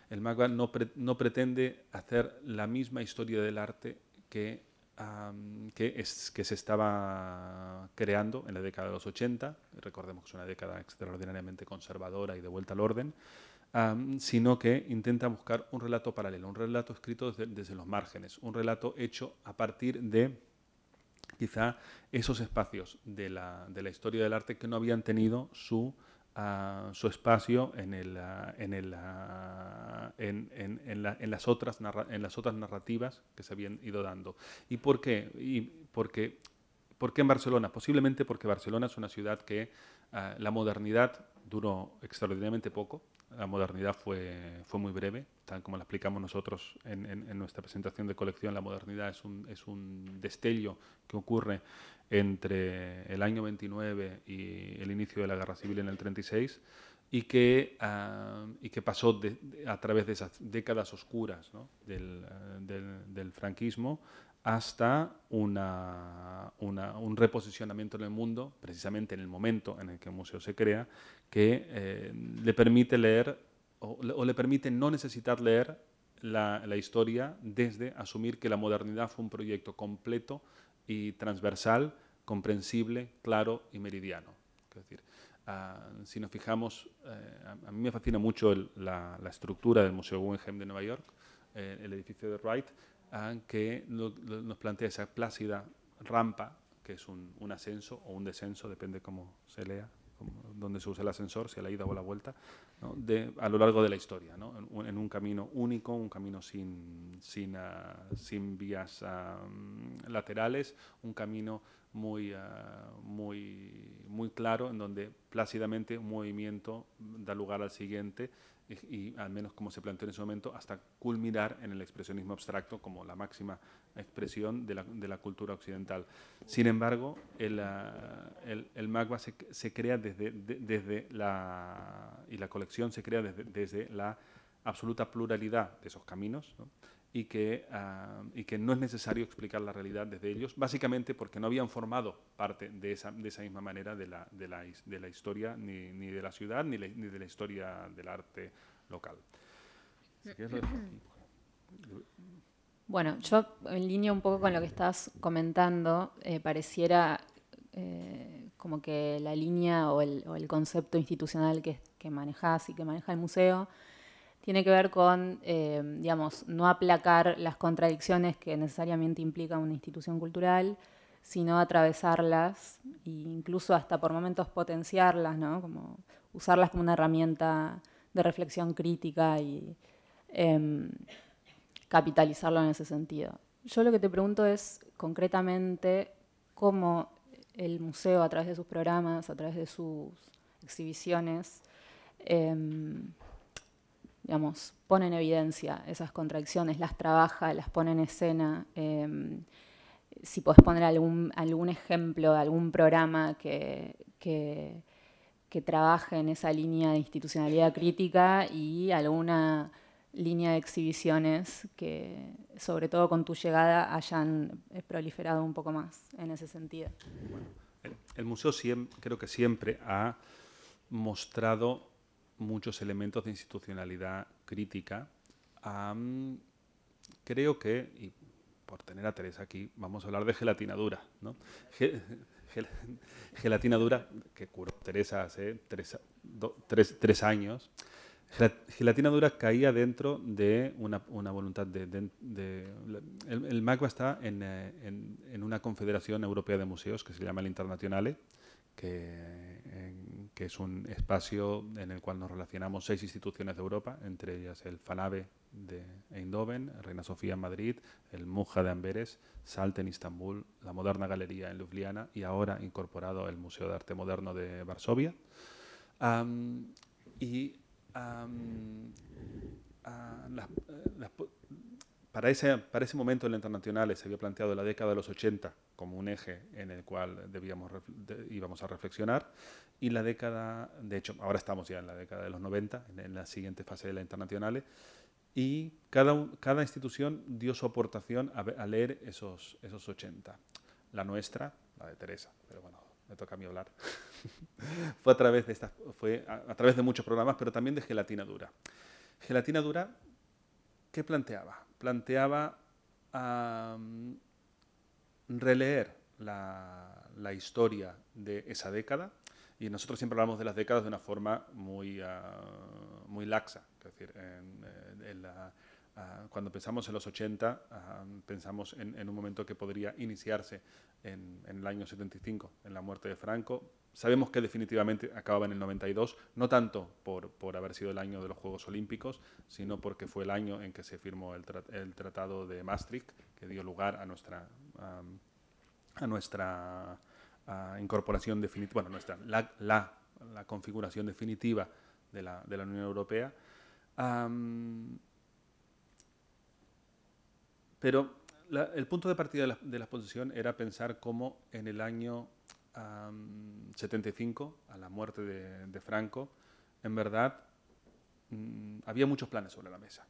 El MAGBA no, no, pretende hacer la misma historia del arte que, que, es, que se estaba creando en la década de los 80, recordemos que es una década extraordinariamente conservadora y de vuelta al orden, sino que intenta buscar un relato paralelo, un relato escrito desde, los márgenes, un relato hecho a partir de quizá esos espacios de la historia del arte que no habían tenido su, uh, su espacio en, el, uh, en, el, uh, en, en, en, la, en, las otras en las otras narrativas que se habían ido dando. ¿Y porque, ¿Por qué en Barcelona? Posiblemente porque Barcelona es una ciudad que la modernidad duró extraordinariamente poco. La modernidad fue, fue muy breve, tal como la explicamos nosotros en, nuestra presentación de colección. La modernidad es un, es un destello que ocurre entre el año 29 y el inicio de la Guerra Civil en el 36 y que, uh, y que pasó a través de esas décadas oscuras del, del, del, franquismo hasta una, una, un reposicionamiento en el mundo, precisamente en el momento en el que el museo se crea, que eh, le permite leer o, le permite no necesitar leer la, historia desde asumir que la modernidad fue un proyecto completo y transversal, comprensible, claro y meridiano. Es decir, uh, si nos fijamos, eh, a, mí me fascina mucho la, estructura del Museo Guggenheim de Nueva York, eh, el edificio de Wright, que nos plantea esa plácida rampa, que es un, ascenso o un descenso, depende cómo se lea, cómo, dónde se usa el ascensor, si a la ida o la vuelta, a lo largo de la historia, ¿no? en, un camino único, un camino sin, sin, uh, sin vías uh, laterales, un camino muy, uh, muy, muy claro, en donde plácidamente un movimiento da lugar al siguiente y, al menos como se planteó en ese momento, hasta culminar en el expresionismo abstracto como la máxima expresión de la, de la cultura occidental. Sin embargo, el, uh, el, el se, se crea desde, de, desde la, y la colección se crea desde, desde la absoluta pluralidad de esos caminos ¿no? Y, que, uh, y que no es necesario explicar la realidad desde ellos, básicamente porque no habían formado parte de esa, de esa misma manera de la, de la, de la historia ni, ni, de la ciudad ni, ni, de la historia del arte local. Bueno, yo en línea un poco con lo que estás comentando, eh, pareciera eh, como que la línea o el, concepto institucional que, que manejas y que maneja el museo tiene que ver con, eh, digamos, no aplacar las contradicciones que necesariamente implica una institución cultural, sino atravesarlas e incluso hasta por momentos potenciarlas, ¿no? Como usarlas como una herramienta de reflexión crítica y em, capitalizarlo en ese sentido. Yo lo que te pregunto es concretamente cómo el museo, a través de sus programas, a través de sus exhibiciones, em, digamos, pone en evidencia esas contradicciones, las trabaja, las pone en escena. Em, si podés poner algún, algún ejemplo, algún programa que, que, trabaje en esa línea de institucionalidad crítica y alguna línea de exhibiciones que, sobre todo con tu llegada, hayan proliferado un poco más en ese sentido. el, museo creo que siempre ha mostrado muchos elementos de institucionalidad crítica. creo que, y por tener a Teresa aquí, vamos a hablar de gelatina dura. ¿no? gelatina dura, que curó Teresa hace tres, tres años. Gelatina dura caía dentro de una, voluntad de... el, el, MACBA está eh, en, una confederación europea de museos que se llama el Internationale, que, que, es un espacio en el cual nos relacionamos seis instituciones de Europa, entre ellas el FANAVE de Eindhoven, Reina Sofía en Madrid, el Muja de Amberes, Salt en Istambul, la Moderna Galería en Ljubljana y ahora incorporado el Museo de Arte Moderno de Varsovia. y para, ese, para ese momento en la internacional se había planteado la década de los 80 como un eje en el cual debíamos, íbamos a reflexionar y la década, de hecho, ahora estamos ya en la década de los 90, en, la siguiente fase de la internacional, y cada, cada institución dio su aportación a, a leer esos, esos 80. La nuestra, la de Teresa, pero bueno, me toca a mí hablar, fue, a través, de estas, fue a, través de muchos programas, pero también de Gelatina Dura. Gelatina Dura, ¿qué planteaba? Planteaba releer la, historia de esa década, y nosotros siempre hablamos de las décadas de una forma muy, ah, muy laxa, es decir, en, la, Ah, cuando pensamos en los 80, ah, pensamos en, un momento que podría iniciarse en, el año 75, en la muerte de Franco. Sabemos que definitivamente acababa en el 92, no tanto por, por haber sido el año de los Juegos Olímpicos, sino porque fue el año en que se firmó el, el Tratado de Maastricht, que dio lugar a nuestra, a nuestra incorporación definitiva, bueno, nuestra, la, la, la, configuración definitiva de la, de la Unión Europea. Pero el punto de partida de la, exposición era pensar cómo en el año 75, a la muerte de, Franco, en verdad mm, había muchos planes sobre la mesa.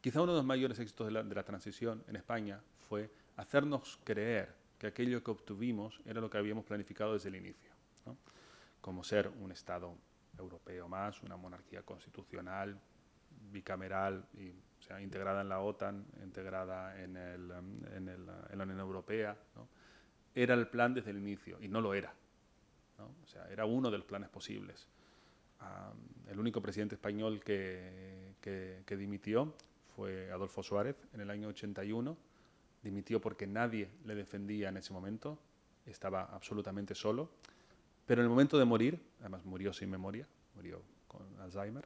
Quizá uno de los mayores éxitos de la, transición en España fue hacernos creer que aquello que obtuvimos era lo que habíamos planificado desde el inicio, como ser un Estado europeo más, una monarquía constitucional, bicameral y sea, integrada en la OTAN, integrada en, el, en, el, en la Unión Europea, era el plan desde el inicio y no lo era. O sea, era uno de los planes posibles. el único presidente español que, que, dimitió fue Adolfo Suárez en el año 81. Dimitió porque nadie le defendía en ese momento, estaba absolutamente solo. Pero en el momento de morir, además murió sin memoria, murió con Alzheimer,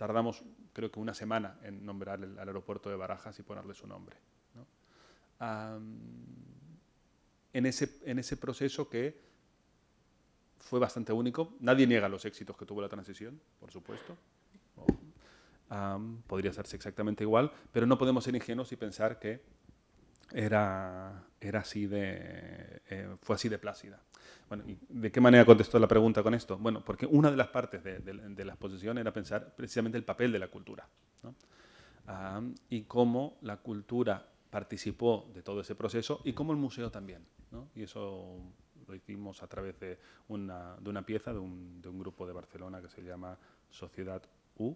tardamos creo que una semana en nombrar el, al aeropuerto de Barajas y ponerle su nombre. en, ese, en ese proceso que fue bastante único, nadie niega los éxitos que tuvo la transición, por supuesto. podría hacerse exactamente igual, pero no podemos ser ingenuos y pensar que era, era así de, eh, fue así de plácida. Bueno, ¿de qué manera contestó la pregunta con esto? Bueno, porque una de las partes de, la exposición era pensar precisamente el papel de la cultura y cómo la cultura participó de todo ese proceso y cómo el museo también. Y eso lo hicimos a través de una, de una pieza de un, de un, grupo de Barcelona que se llama Sociedad U,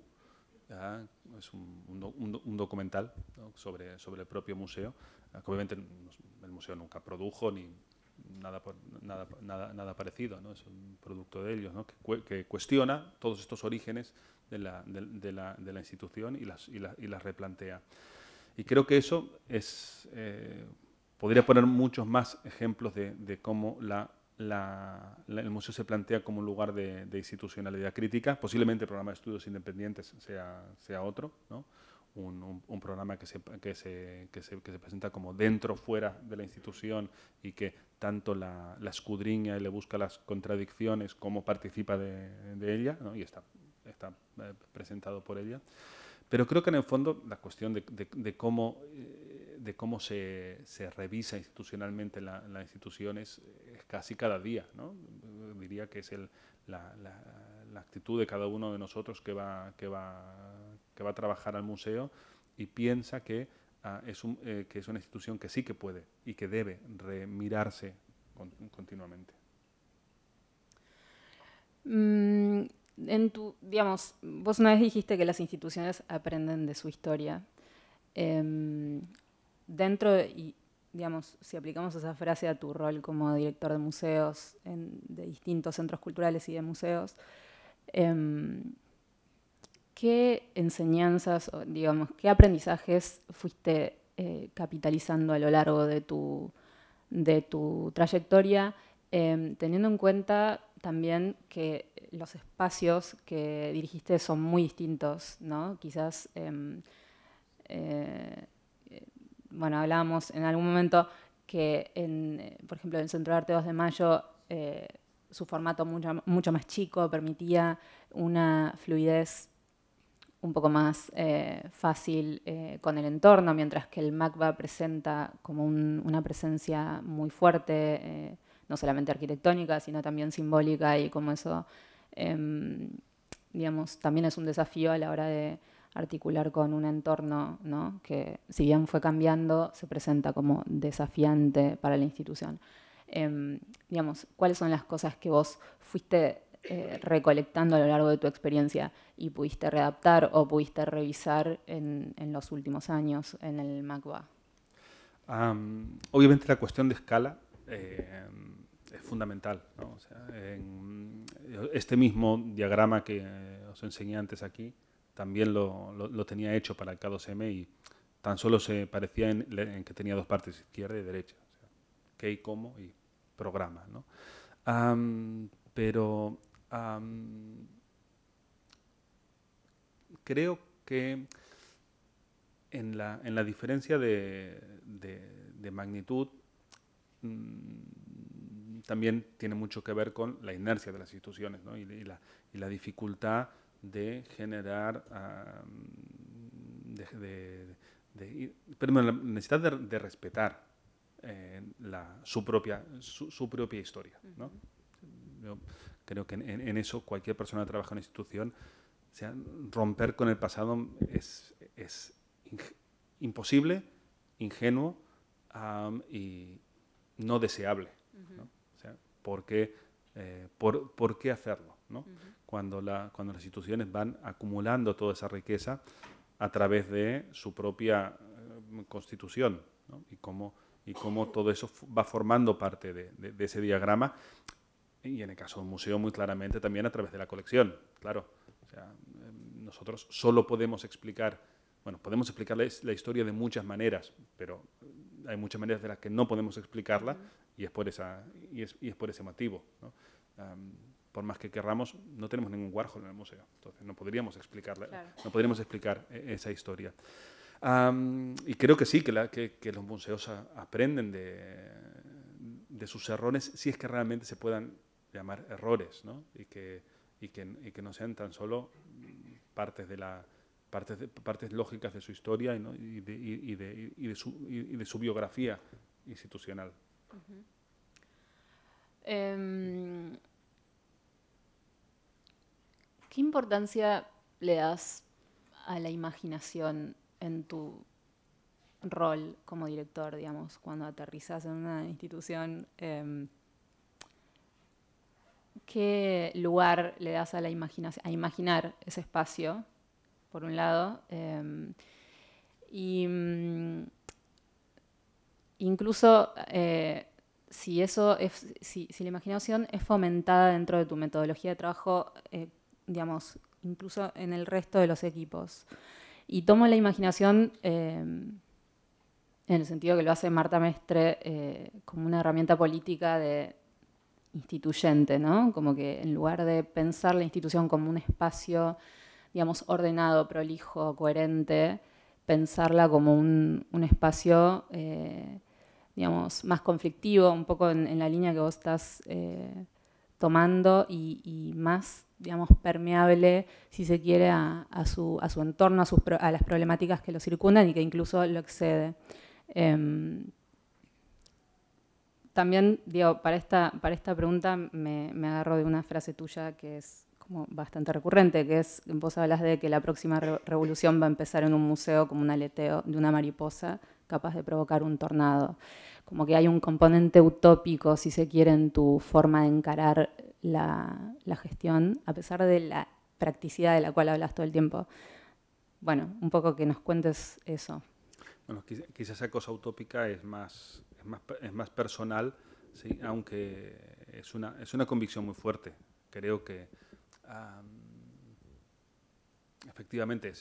es un, documental sobre, sobre el propio museo, obviamente el museo nunca produjo ni nada, nada, nada, parecido, ¿no? es un producto de ellos, ¿no? que, cuestiona todos estos orígenes de la, de, la, de la institución y las, y, y, las replantea. Y creo que eso es, eh, podría poner muchos más ejemplos de, de cómo la la, el museo se plantea como un lugar de, institucionalidad crítica. Posiblemente el programa de estudios independientes sea, sea otro, ¿no? Un, un, programa que se, que, se, que, se, que se, presenta como dentro, fuera de la institución y que tanto la, la escudriña y le busca las contradicciones como participa de, de ella ¿no? y está, está eh, presentado por ella. Pero creo que en el fondo la cuestión de, de cómo... Eh, de cómo se, se revisa institucionalmente la, la institución es, casi cada día. ¿no? Diría que es el, la, la, actitud de cada uno de nosotros que va, que va, que va a trabajar al museo y piensa que, ah, es un, eh, que es una institución que sí que puede y que debe remirarse continuamente. Mm, en tu, digamos, vos una vez dijiste que las instituciones aprenden de su historia. Em, dentro, de, y digamos, si aplicamos esa frase a tu rol como director de museos de distintos centros culturales y de museos, em, ¿qué enseñanzas, digamos, qué aprendizajes fuiste eh, capitalizando a lo largo de tu, de tu trayectoria, em, teniendo en cuenta también que los espacios que dirigiste son muy distintos, ¿no? Quizás em, eh, bueno, hablábamos en algún momento que, eh, por ejemplo, en el Centro de Arte 2 de Mayo, su formato mucho, mucho, más chico permitía una fluidez un poco más eh, fácil con el entorno, mientras que el MACBA presenta como una presencia muy fuerte, no solamente arquitectónica, sino también simbólica y como eso, em, digamos, también es un desafío a la hora de articular con un entorno ¿no? que, si bien fue cambiando, se presenta como desafiante para la institución. Em, digamos, ¿cuáles son las cosas que vos fuiste eh, recolectando a lo largo de tu experiencia y pudiste readaptar o pudiste revisar en, en los últimos años en el MACBA? obviamente la cuestión de escala eh, es fundamental. ¿no? O sea, en este mismo diagrama que os enseñé antes aquí, también lo, lo, tenía hecho para el K2M y tan solo se parecía en, que tenía dos partes, izquierda y derecha. O sea, qué y cómo y programa. ¿no? pero creo que en la, en la diferencia de, de, magnitud mm, también tiene mucho que ver con la inercia de las instituciones y, la, y la dificultad de generar, de, la necesidad de, respetar eh, la, su, propia, su, propia historia. Yo creo que en, eso cualquier persona que trabaja en una institución, sea, romper con el pasado es, es imposible, ingenuo y no deseable. ¿no? O sea, ¿por, qué, eh, por, ¿por, qué hacerlo? ¿no? cuando, la, cuando las instituciones van acumulando toda esa riqueza a través de su propia eh, constitución y, cómo, y cómo todo eso va formando parte de, de, ese diagrama y en el caso del museo muy claramente también a través de la colección, claro. O sea, em, nosotros solo podemos explicar, bueno, podemos explicar la, historia de muchas maneras, pero hay muchas maneras de las que no podemos explicarla y es por, esa, y es, y es por ese motivo. ¿no? por más que querramos, no tenemos ningún Warhol en el museo. Entonces, no podríamos explicarla, no podríamos explicar eh, esa historia. y creo que sí, que, que, los museos aprenden de, de, sus errores, si es que realmente se puedan llamar errores, ¿no? Y que, y que, y que no sean tan solo partes de la partes, partes lógicas de su historia ¿no? y, de, y, de, y, de, su, y de su biografía institucional. ¿Qué importancia le das a la imaginación en tu rol como director, digamos, cuando aterrizas en una institución? Em, ¿Qué lugar le das a la imaginación, a imaginar ese espacio por un lado. Em, y mm, incluso eh, si eso es, si, la imaginación es fomentada dentro de tu metodología de trabajo, eh, digamos, incluso en el resto de los equipos. Y tomo la imaginación em, en el sentido que lo hace Marta Mestre eh, como una herramienta política de instituyente, ¿no? Como que en lugar de pensar la institución como un espacio, digamos, ordenado, prolijo, coherente, pensarla como un, espacio, eh, digamos, más conflictivo, un poco en, la línea que vos estás eh, tomando y, más, digamos, permeable, si se quiere, a, su, entorno, a, las problemáticas que lo circundan y que incluso lo excede. Em, también, digo, para esta, para esta pregunta me, me agarro de una frase tuya que es como bastante recurrente, que es, vos hablas de que la próxima revolución va a empezar en un museo como un aleteo de una mariposa capaz de provocar un tornado. Como que hay un componente utópico, si se quiere, en tu forma de encarar la, la gestión, a pesar de la practicidad de la cual hablas todo el tiempo. Bueno, un poco que nos cuentes eso. Bueno, quizás esa cosa utópica es más, es más, personal, ¿sí? aunque es una, es una convicción muy fuerte. Creo que efectivamente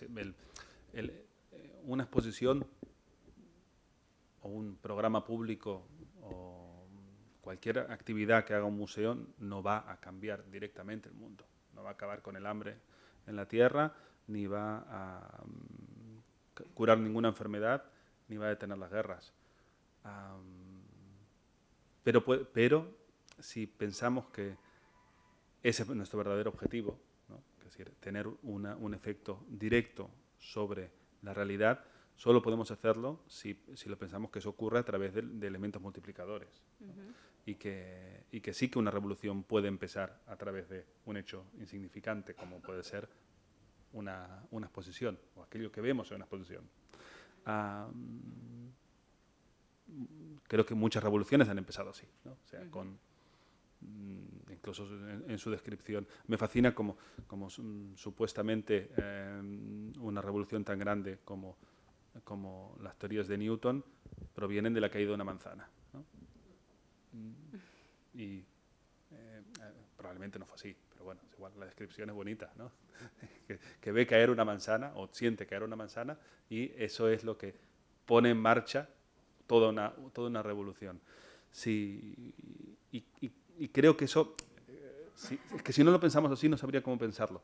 el, una exposición o un programa público o cualquier actividad que haga un museo no va a cambiar directamente el mundo. No va a acabar con el hambre en la tierra, ni va a curar ninguna enfermedad, ni va a detener las guerras. Pero, pero si pensamos que ese es nuestro verdadero objetivo, es decir, tener un efecto directo sobre la realidad, solo podemos hacerlo si, lo pensamos que eso ocurre a través de, elementos multiplicadores. y, que, y que sí que una revolución puede empezar a través de un hecho insignificante, como puede ser una, una exposición, o aquello que vemos en una exposición. Creo que muchas revoluciones han empezado así, ¿no? o sea, con, mm, incluso en, su descripción. Me fascina como, como supuestamente em, una revolución tan grande como, como las teorías de Newton provienen de la caída de una manzana. ¿no? Mm, y eh, probablemente no fue así, pero bueno, igual la descripción es bonita, ¿no? que, ve caer una manzana o siente caer una manzana y eso es lo que pone en marcha toda una, toda una revolución. Sí, y, creo que eso, eh, es que si no lo pensamos así no sabría cómo pensarlo.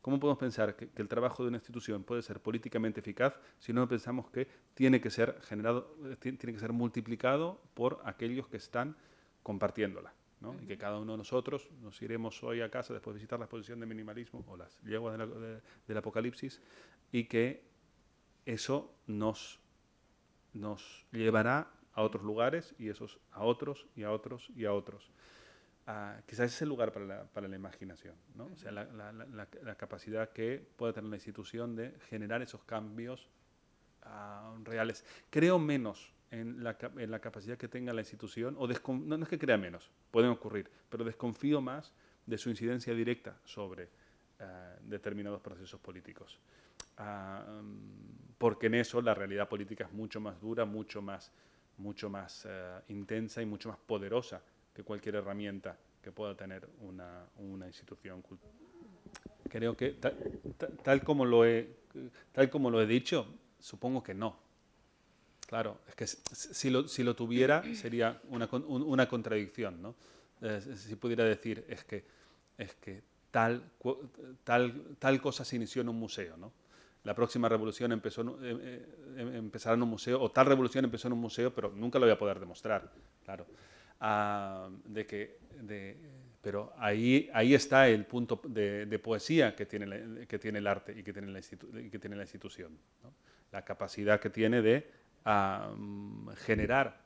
¿Cómo podemos pensar que, el trabajo de una institución puede ser políticamente eficaz si no pensamos que tiene que ser generado, eh, tiene que ser multiplicado por aquellos que están compartiéndola? y que cada uno de nosotros nos iremos hoy a casa después de visitar la exposición de minimalismo o las yeguas del apocalipsis y que eso nos, nos llevará a otros lugares y esos a otros y a otros y a otros. Ah, quizás es el lugar para la, para la imaginación, ¿no? o sea, la, la, capacidad que puede tener la institución de generar esos cambios ah, reales. Creo menos en la, en la capacidad que tenga la institución, o no, es que crea menos, pueden ocurrir, pero desconfío más de su incidencia directa sobre eh, determinados procesos políticos. Mm, porque en eso la realidad política es mucho más dura, mucho más, mucho más eh, intensa y mucho más poderosa que cualquier herramienta que pueda tener una, una institución. Creo que tal, como lo he, tal como lo he dicho, supongo que no. Claro, es que si lo, si lo tuviera sería una, una contradicción, ¿no? si pudiera decir, es que, es que tal, tal, tal cosa se inició en un museo, ¿no? La próxima revolución empezó, eh, eh, em, empezará en un museo, o tal revolución empezó en un museo, pero nunca lo voy a poder demostrar, claro. Ah, pero ahí, está el punto de, poesía que tiene, el arte y que tiene la, institución. La capacidad que tiene de generar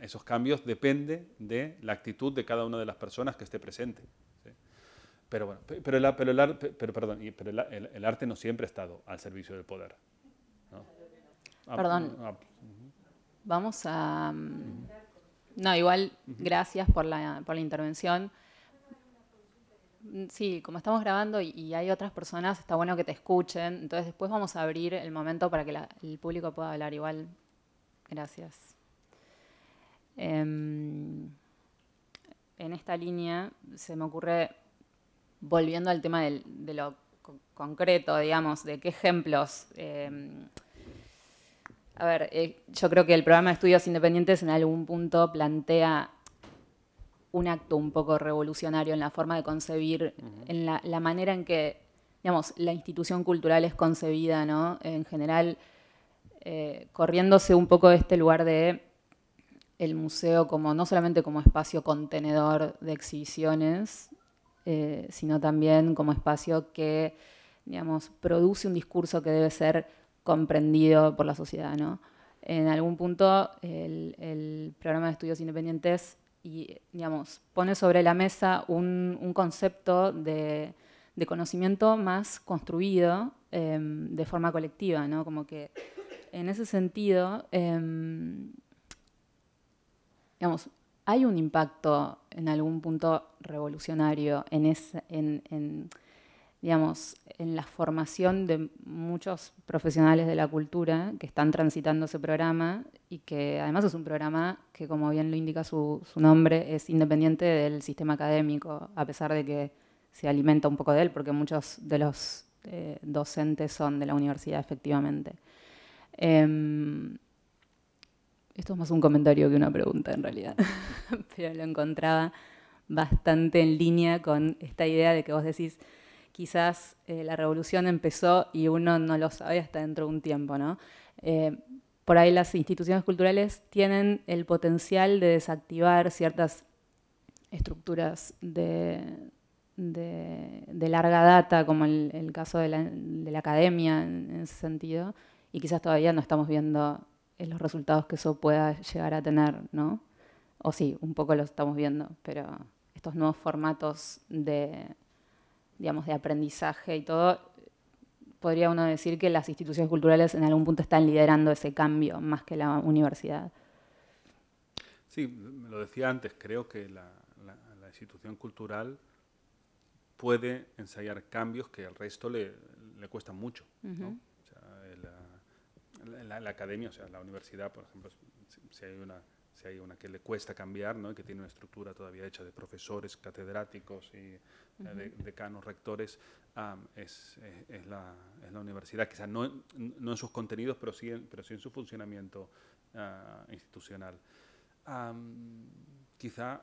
esos cambios depende de la actitud de cada una de las personas que esté presente. Pero bueno, pero, el, pero, el, pero, perdón, pero el, arte no siempre ha estado al servicio del poder. Ah, perdón. Ah, Vamos a... No, igual, gracias por la, por la intervención. Mm, sí, como estamos grabando y, hay otras personas, está bueno que te escuchen. Entonces después vamos a abrir el momento para que el público pueda hablar igual. Gracias. Em, en esta línea se me ocurre, volviendo al tema de lo concreto, digamos, de qué ejemplos... Em, a ver, eh, yo creo que el programa de estudios independientes en algún punto plantea un acto un poco revolucionario en la forma de concebir, en la, manera en que, digamos, la institución cultural es concebida, ¿no? En general, eh, corriéndose un poco de este lugar de el museo como no solamente como espacio contenedor de exhibiciones, eh, sino también como espacio que, digamos, produce un discurso que debe ser comprendido por la sociedad, ¿no? En algún punto el, programa de estudios independientes y, digamos, pone sobre la mesa un, concepto de, conocimiento más construido em, de forma colectiva, ¿no? Como que en ese sentido, em, digamos, hay un impacto en algún punto revolucionario en, ese, en digamos, en la formación de muchos profesionales de la cultura que están transitando ese programa y que además es un programa que, como bien lo indica su, nombre, es independiente del sistema académico, a pesar de que se alimenta un poco de él, porque muchos de los eh, docentes son de la universidad, efectivamente. Em, esto es más un comentario que una pregunta, en realidad, pero lo encontraba bastante en línea con esta idea de que vos decís, quizás eh, la revolución empezó y uno no lo sabe hasta dentro de un tiempo, ¿no? Eh, por ahí las instituciones culturales tienen el potencial de desactivar ciertas estructuras de, larga data, como el, caso de la, academia en, ese sentido, y quizás todavía no estamos viendo los resultados que eso pueda llegar a tener, ¿no? O sí, un poco lo estamos viendo, pero estos nuevos formatos de, digamos, de aprendizaje y todo, podría uno decir que las instituciones culturales en algún punto están liderando ese cambio más que la universidad. Sí, lo decía antes, creo que la, institución cultural puede ensayar cambios que al resto le, le cuestan mucho. La, academia, o sea, la universidad, por ejemplo, si hay una si hay una que le cuesta cambiar, ¿no? que tiene una estructura todavía hecha de profesores, catedráticos y uh decanos, rectores, es, eh, es, la, es, la, universidad, quizás no, no, en sus contenidos, pero sí en, pero sí en su funcionamiento uh, institucional. quizá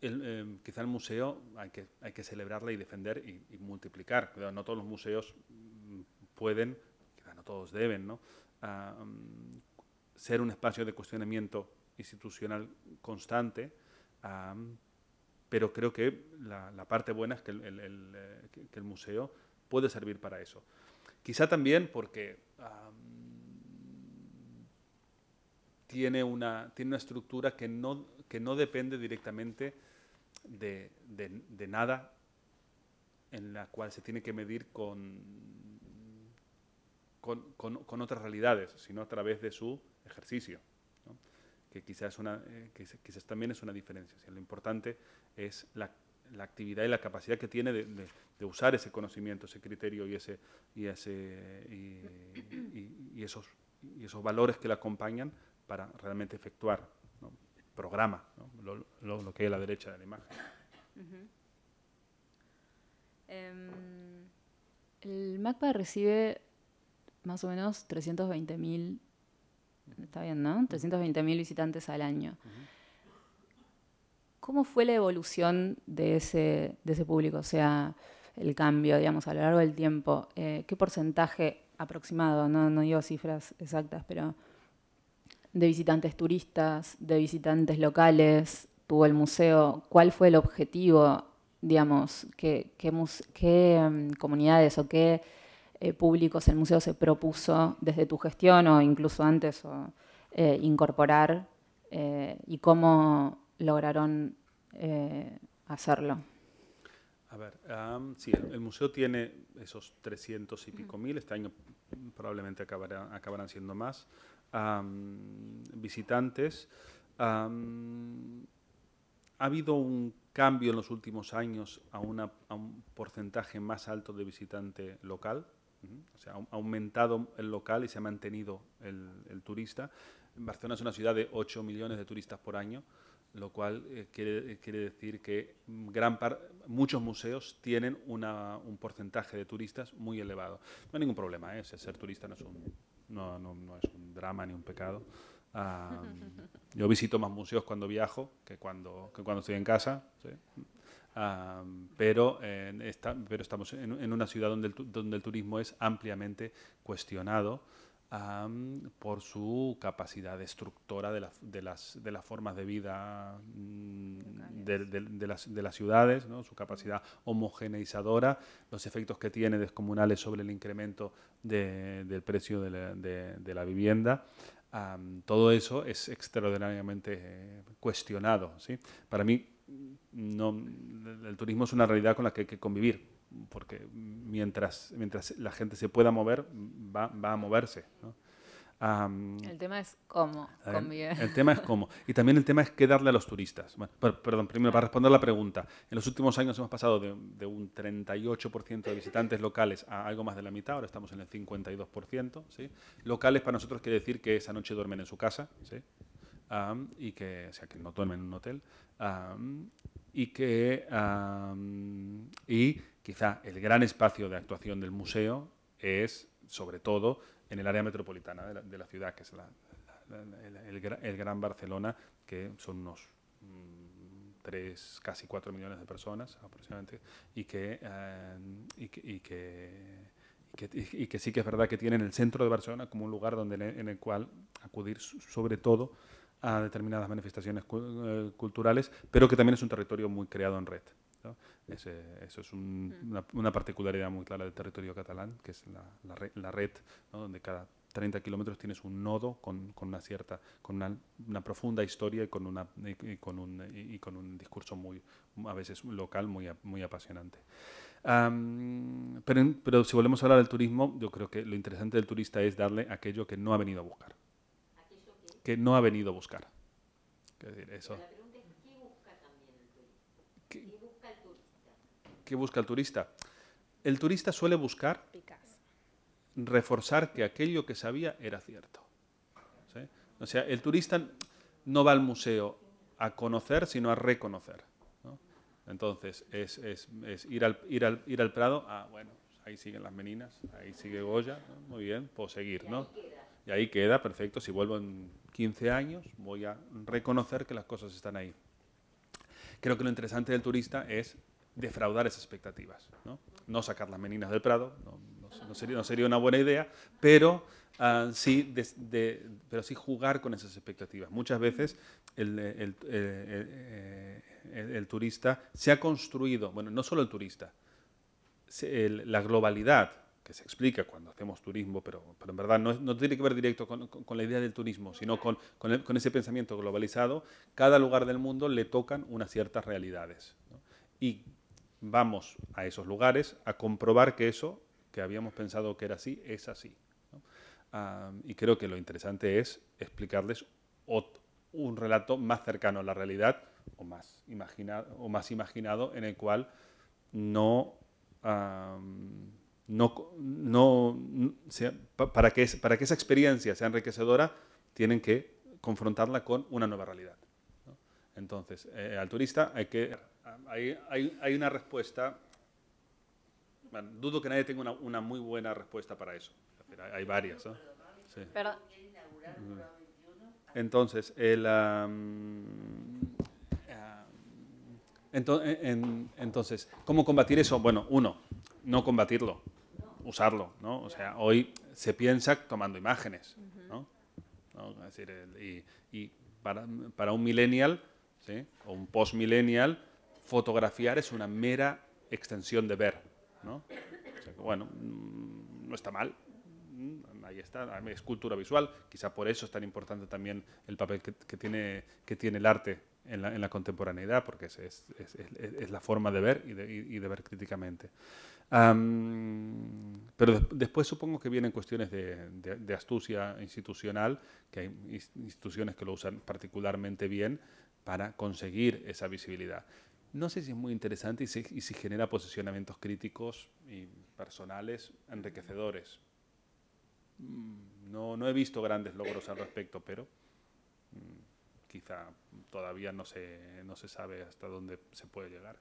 el, eh, quizá el museo hay que, hay que celebrarla y defender y, multiplicar. No todos los museos mm, pueden, quizá no todos deben, ¿no? Ser un espacio de cuestionamiento institucional constante, pero creo que la, parte buena es que el, eh, que el, museo puede servir para eso. Quizá también porque tiene, una, tiene una estructura que no, que no depende directamente de, de, nada en la cual se tiene que medir con, con, con otras realidades, sino a través de su ejercicio que eh, quizás también es una diferencia. lo importante es la, actividad y la capacidad que tiene de, usar ese conocimiento, ese criterio y, ese, y, ese, y, esos, y esos valores que la acompañan para realmente efectuar ¿no? programa, lo, que hay a la derecha de la imagen. Em, el MACPA recibe más o menos 320.000 Está bien, ¿no? 320.000 visitantes al año. ¿Cómo fue la evolución de ese, de ese público? O sea, el cambio, digamos, a lo largo del tiempo. Eh, ¿Qué porcentaje aproximado, no, no digo cifras exactas, pero de visitantes turistas, de visitantes locales, tuvo el museo? ¿Cuál fue el objetivo, digamos? ¿Qué, qué, qué mm, comunidades o qué eh, públicos el museo se propuso desde tu gestión o incluso antes eh, incorporar eh, y cómo lograron hacerlo? A ver, sí, el, museo tiene esos 300 y pico mil, este año probablemente acabarán siendo más, visitantes. ha habido un cambio en los últimos años a, una, a un porcentaje más alto de visitante local. O sea, ha aumentado el local y se ha mantenido el, el turista. Barcelona es una ciudad de 8 millones de turistas por año, lo cual eh, quiere, quiere, decir que gran par, muchos museos tienen una, un porcentaje de turistas muy elevado. No hay ningún problema, ¿eh? ser turista no es, un, no, no, no es un drama ni un pecado. Um, yo visito más museos cuando viajo que cuando, que cuando estoy en casa. ¿sí? Um, pero, eh, está, pero estamos en, en, una ciudad donde el, donde el turismo es ampliamente cuestionado um, por su capacidad destructora de, la, de, las, de las formas de vida de, de, de las, de las ciudades, ¿no? su capacidad homogeneizadora, los efectos que tiene descomunales sobre el incremento del precio de la, de la vivienda. Um, todo eso es extraordinariamente eh, cuestionado. ¿sí? Para mí, no, el turismo es una realidad con la que hay que convivir, porque mientras, mientras la gente se pueda mover, va, va a moverse. ¿no? Um, el tema es cómo convivir. El, el, tema es cómo. Y también el tema es qué darle a los turistas. Bueno, per, perdón, primero, para responder la pregunta. En los últimos años hemos pasado de, de, un 38% de visitantes locales a algo más de la mitad, ahora estamos en el 52%. ¿sí? Locales para nosotros quiere decir que esa noche duermen en su casa, ¿sí? Um, y que, o sea, que no duermen en un hotel. Um, y que y quizá el gran espacio de actuación del museo es, sobre todo, en el área metropolitana de la, de la ciudad, que es la, el, Gran Barcelona, que son unos mmm, 3, casi 4 millones de personas aproximadamente, y que, eh, y que, y que, y que, sí que es verdad que tienen el centro de Barcelona como un lugar donde en el cual acudir sobre todo a determinadas manifestaciones cu culturales, pero que también es un territorio muy creado en red. ¿no? Ese, eso es un, una, una, particularidad muy clara del territorio catalán, que es la, la red, la red ¿no? donde cada 30 kilómetros tienes un nodo con, con una cierta, con una, una, profunda historia y con, una, y, y con un, y, y, con un discurso muy, a veces local, muy, muy apasionante. Um, pero, pero si volvemos a hablar del turismo, yo creo que lo interesante del turista es darle aquello que no ha venido a buscar. Que no ha venido a buscar. Es decir, eso. ¿Qué busca el turista? El turista suele buscar reforzar que aquello que sabía era cierto. ¿sí? O sea, el turista no va al museo a conocer, sino a reconocer. ¿no? Entonces, es, es, es, ir, al, ir, al, ir al Prado, ah, bueno, ahí siguen las meninas, ahí sigue Goya, ¿no? muy bien, puedo seguir, ¿no? Y ahí queda, perfecto, si vuelvo en 15 años, voy a reconocer que las cosas están ahí. Creo que lo interesante del turista es defraudar esas expectativas. No, no sacar las meninas del Prado, no, no, sería, una buena idea, pero, uh, sí pero sí jugar con esas expectativas. Muchas veces el, el, el, el turista se ha construido, bueno, no solo el turista, la globalidad que se explica cuando hacemos turismo, pero, pero en verdad no, no, tiene que ver directo con, con, con, la idea del turismo, sino con, con, ese pensamiento globalizado, cada lugar del mundo le tocan unas ciertas realidades. ¿no? Y vamos a esos lugares a comprobar que eso que habíamos pensado que era así es así. ¿no? Y creo que lo interesante es explicarles un relato más cercano a la realidad o más imaginado, o más imaginado en el cual no, um, no, no sea, para, que, para que esa experiencia sea enriquecedora tienen que confrontarla con una nueva realidad. ¿no? Entonces, eh, al turista hay que hay, hay, hay una respuesta. Bueno, dudo que nadie tenga una, una, muy buena respuesta para eso. Hay, hay varias. ¿no? Sí. Entonces, el, um, entonces, en, entonces, ¿cómo combatir eso? Bueno, uno, no combatirlo, usarlo, ¿no? O sea, hoy se piensa tomando imágenes, ¿no? ¿no? Es decir, y, y para, para, un millennial, ¿sí? O un post-millennial, fotografiar es una mera extensión de ver. ¿no? Bueno, mm, no está mal. Mm, ahí está, es cultura visual. Quizá por eso es tan importante también el papel que tiene, que tiene el arte en la, en la contemporaneidad, porque es, es, es, es, la forma de ver y de, y de ver críticamente. Um, pero de, después supongo que vienen cuestiones de, de, astucia institucional, que hay instituciones que lo usan particularmente bien para conseguir esa visibilidad no sé si es muy interesante y si, y si genera posicionamientos críticos y personales enriquecedores. Mm, no, no he visto grandes logros al respecto, pero quizá todavía no se, no se sabe hasta dónde se puede llegar.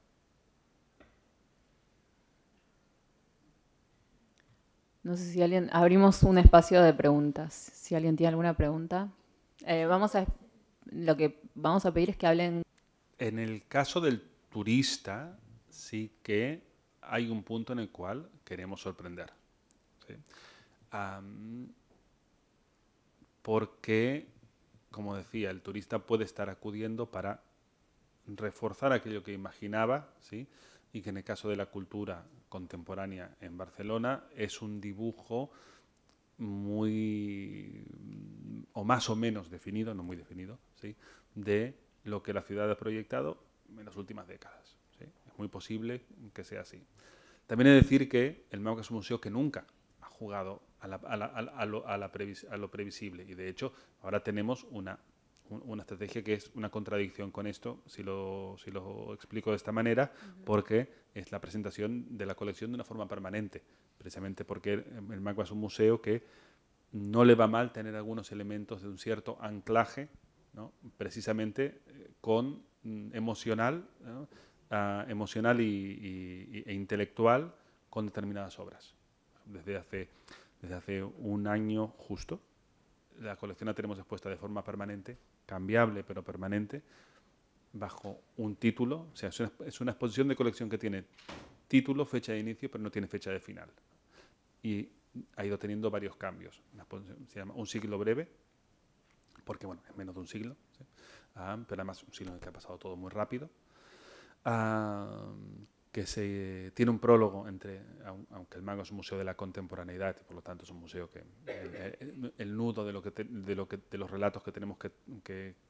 No sé si alguien, abrimos un espacio de preguntas. Si alguien tiene alguna pregunta. Eh, vamos a, lo que vamos a pedir es que hablen. En el caso del turista, sí que hay un punto en el cual queremos sorprender. porque, como decía, el turista puede estar acudiendo para reforzar aquello que imaginaba, ¿sí? y que en el caso de la cultura contemporánea en Barcelona es un dibujo muy o más o menos definido, no muy definido, ¿sí? de lo que la ciudad ha proyectado en las últimas décadas. Es muy posible que sea así. También he de decir que el MAUC es un museo que nunca ha jugado a, lo, previsible y de hecho ahora tenemos una una estrategia que es una contradicción con esto, si lo, si lo explico de esta manera, porque es la presentación de la colección de una forma permanente, precisamente porque el MACBA es un museo que no le va mal tener algunos elementos de un cierto anclaje, ¿no? precisamente eh, con mm, emocional, ah, emocional y, e intelectual con determinadas obras. Desde hace, desde hace un año justo, la colección la tenemos expuesta de forma permanente cambiable pero permanente, bajo un título. O sea, es una, exposición de colección que tiene título, fecha de inicio, pero no tiene fecha de final. Y ha ido teniendo varios cambios. se llama Un siglo breve, porque bueno, es menos de un siglo, ah, pero además un siglo en el que ha pasado todo muy rápido. Ah, que se, tiene un prólogo entre, aunque el Mago es un museo de la contemporaneidad y por lo tanto es un museo que el, nudo de, lo que de, lo que, de los relatos que tenemos que,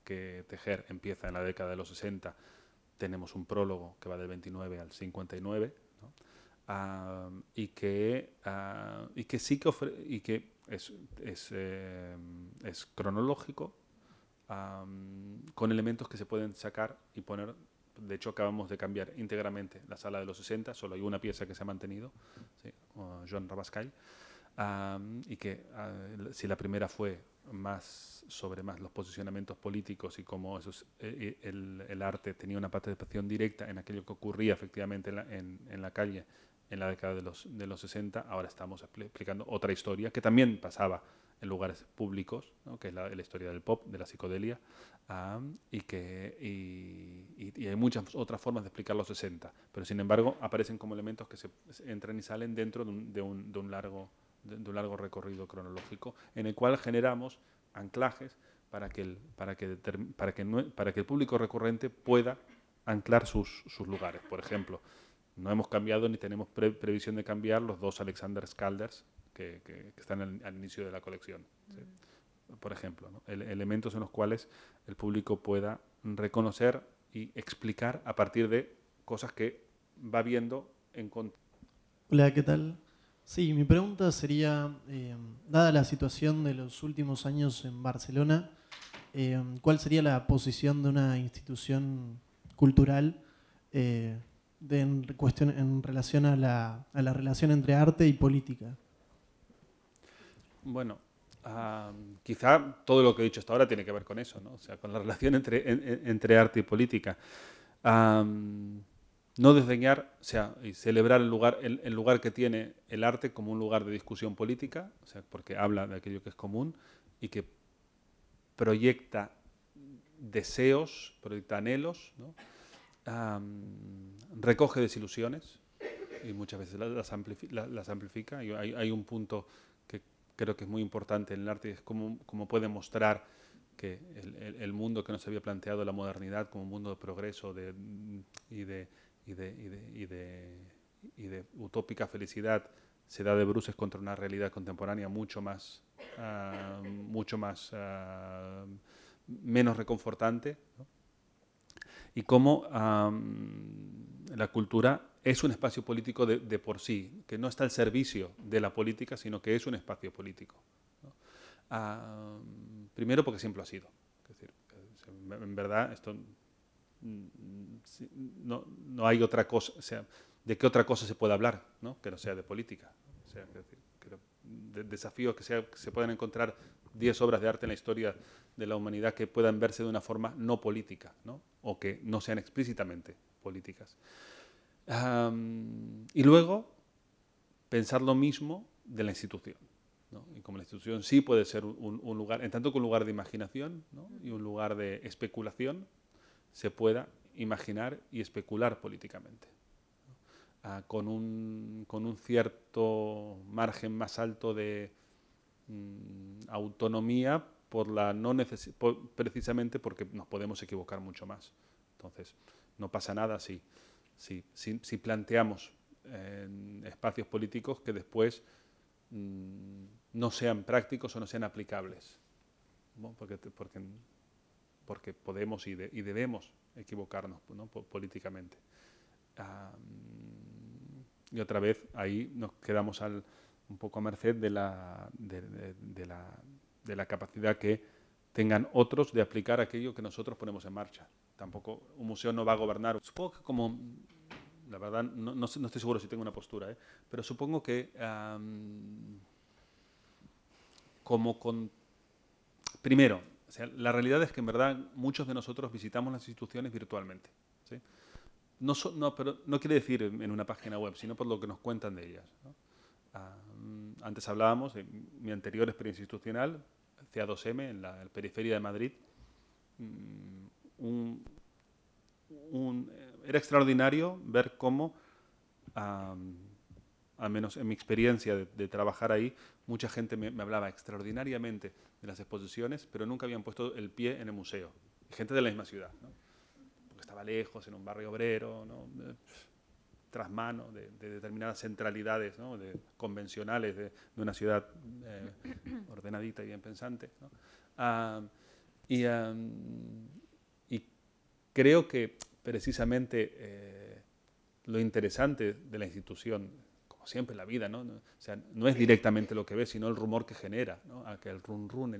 que, tejer empieza en la década de los 60, tenemos un prólogo que va del 29 al 59 ah, y, que, ah, y que sí que, y que es, es, eh, es cronológico ah, con elementos que se pueden sacar y poner de hecho, acabamos de cambiar íntegramente la sala de los 60, solo hay una pieza que se ha mantenido, ¿sí? Joan Rabascal, y que ah, si la primera fue más sobre más los posicionamientos políticos y cómo eh, eh, el, arte tenía una participación directa en aquello que ocurría efectivamente en la, en, la calle en la década de los, de los 60, ahora estamos explicando otra historia que también pasaba en lugares públicos, que es la, historia del pop, de la psicodelia, y que y, hay muchas otras formas de explicar los 60, pero sin embargo aparecen como elementos que se, entran y salen dentro de un, de un, de un largo, de, un largo recorrido cronológico en el cual generamos anclajes para que el, para que, para que, para que el público recurrente pueda anclar sus, sus lugares. Por ejemplo, no hemos cambiado ni tenemos previsión de cambiar los dos Alexander Skalders que, están al, inicio de la colección. Por ejemplo, elementos en los cuales el público pueda reconocer y explicar a partir de cosas que va viendo en Hola, ¿qué tal? Sí, mi pregunta sería, eh, dada la situación de los últimos años en Barcelona, eh, ¿cuál sería la posición de una institución cultural eh, en, cuestión, en relación a la, a la relación entre arte y política? Bueno, quizá todo lo que he dicho hasta ahora tiene que ver con eso, ¿no? o sea, con la relación entre, entre arte y política. no desdeñar, o sea, y celebrar el lugar, el, lugar que tiene el arte como un lugar de discusión política, o sea, porque habla de aquello que es común y que proyecta deseos, proyecta anhelos, ¿no? recoge desilusiones y muchas veces las, las, amplifica. Y hay un punto creo que es muy importante en el arte, es cómo, cómo puede mostrar que el, mundo que nos había planteado la modernidad como un mundo de progreso de, y, de, y, de, y, de, y, de, utópica felicidad se da de bruces contra una realidad contemporánea mucho más, ah, mucho más ah, menos reconfortante. Y cómo la cultura es un espacio político de, por sí, que no está al servicio de la política, sino que es un espacio político. Ah, primero porque siempre ha sido. en verdad, esto mm, no, no, hay otra cosa, ¿de qué otra cosa se puede hablar, ¿no? que no sea de política? O sea, de desafíos que, sea, que se puedan encontrar 10 obras de arte en la historia de la humanidad que puedan verse de una forma no política, ¿no? o que no sean explícitamente políticas. Y luego, pensar lo mismo de la institución. Y como la institución sí puede ser un, lugar, en tanto que un lugar de imaginación y un lugar de especulación, se pueda imaginar y especular políticamente. Ah, con, un, con, un, cierto margen más alto de mm, autonomía por la no precisamente porque nos podemos equivocar mucho más. Entonces, no pasa nada si, si, si, planteamos espacios políticos que después mm, no sean prácticos o no sean aplicables. Porque, porque, podemos y, debemos equivocarnos políticamente. y otra vez ahí nos quedamos al, un poco a merced de la, de, la, de la capacidad que tengan otros de aplicar aquello que nosotros ponemos en marcha. Tampoco un museo no va a gobernar. Supongo que como, la verdad, no, no, estoy seguro si tengo una postura, ¿eh? pero supongo que como con... Primero, la realidad es que en verdad muchos de nosotros visitamos las instituciones virtualmente. No, no, pero no quiere decir en una página web, sino por lo que nos cuentan de ellas. Antes hablábamos de mi anterior experiencia institucional, CA2M, en la, periferia de Madrid. Mm, era extraordinario ver cómo al menos en mi experiencia de, trabajar ahí, mucha gente me, hablaba extraordinariamente de las exposiciones, pero nunca habían puesto el pie en el museo. Gente de la misma ciudad, ¿no? porque estaba lejos, en un barrio obrero, ¿no? tras mano de, determinadas centralidades ¿no? de, convencionales de, una ciudad eh, ordenadita y bien pensante. Ah, y, y, creo que precisamente eh, lo interesante de la institución siempre en la vida, ¿no? O sea, no es directamente lo que ves, sino el rumor que genera, ¿no? Aquel run run,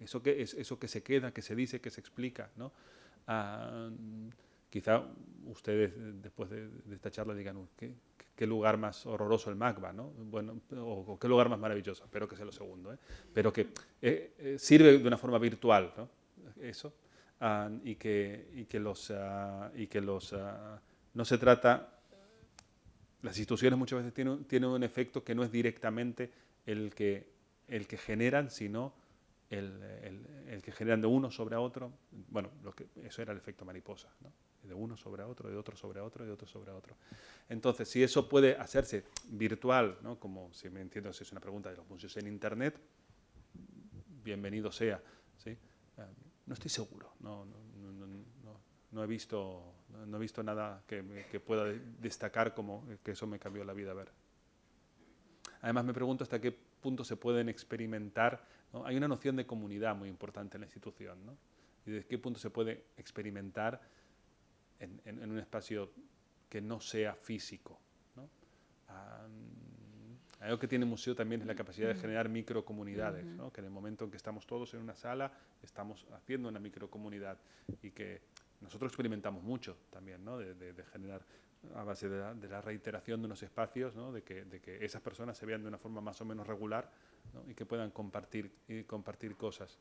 eso, que, es, eso que se queda, que se dice, que se explica, ¿no? Ah, quizá ustedes después de, esta charla digan, ¿qué, ¿qué, lugar más horroroso el MACBA, ¿no? Bueno, o, qué lugar más maravilloso, espero que sea lo segundo, ¿eh? pero que eh, eh, sirve de una forma virtual, ¿no? Eso, ah, y, que, y que los, ah, y que los no se trata las instituciones muchas veces tienen, tienen, un efecto que no es directamente el que, el que generan, sino el, el, que generan de uno sobre otro. Bueno, lo que, eso era el efecto mariposa, ¿no? de uno sobre otro, de otro sobre otro, de otro sobre otro. Entonces, si eso puede hacerse virtual, ¿no? como si me entiendo si es una pregunta de los museos en Internet, bienvenido sea. ¿sí? Eh, no estoy seguro, no, no, no, no he visto no he visto nada que, pueda destacar como que eso me cambió la vida a ver. Además me pregunto hasta qué punto se pueden experimentar. Hay una noción de comunidad muy importante en la institución. ¿no? Y qué punto se puede experimentar en, un espacio que no sea físico. ¿no? Algo que tiene el museo también es la capacidad de generar microcomunidades, ¿no? que en el momento en que estamos todos en una sala, estamos haciendo una microcomunidad y que nosotros experimentamos mucho también, ¿no? de, generar a base de la, reiteración de unos espacios, ¿no? de, que, de, que, esas personas se vean de una forma más o menos regular ¿no? y que puedan compartir, y compartir cosas.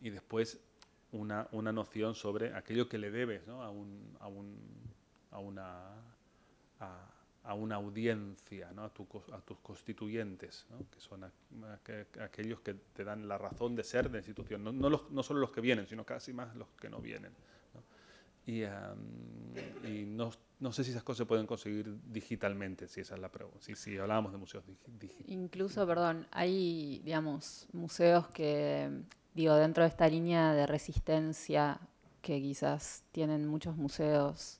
y después una, una, noción sobre aquello que le debes ¿no? a, un, a, un, a una... A, a una audiencia, ¿no? a, a, tus constituyentes, ¿no? que son aquellos que te dan la razón de ser de la institución, no, no, los, no, solo los que vienen, sino casi más los que no vienen. Y, y no, no, sé si esas cosas se pueden conseguir digitalmente, si esa es la pregunta, si, si hablábamos de museos digitales. Incluso, perdón, hay, digamos, museos que, digo, dentro de esta línea de resistencia que quizás tienen muchos museos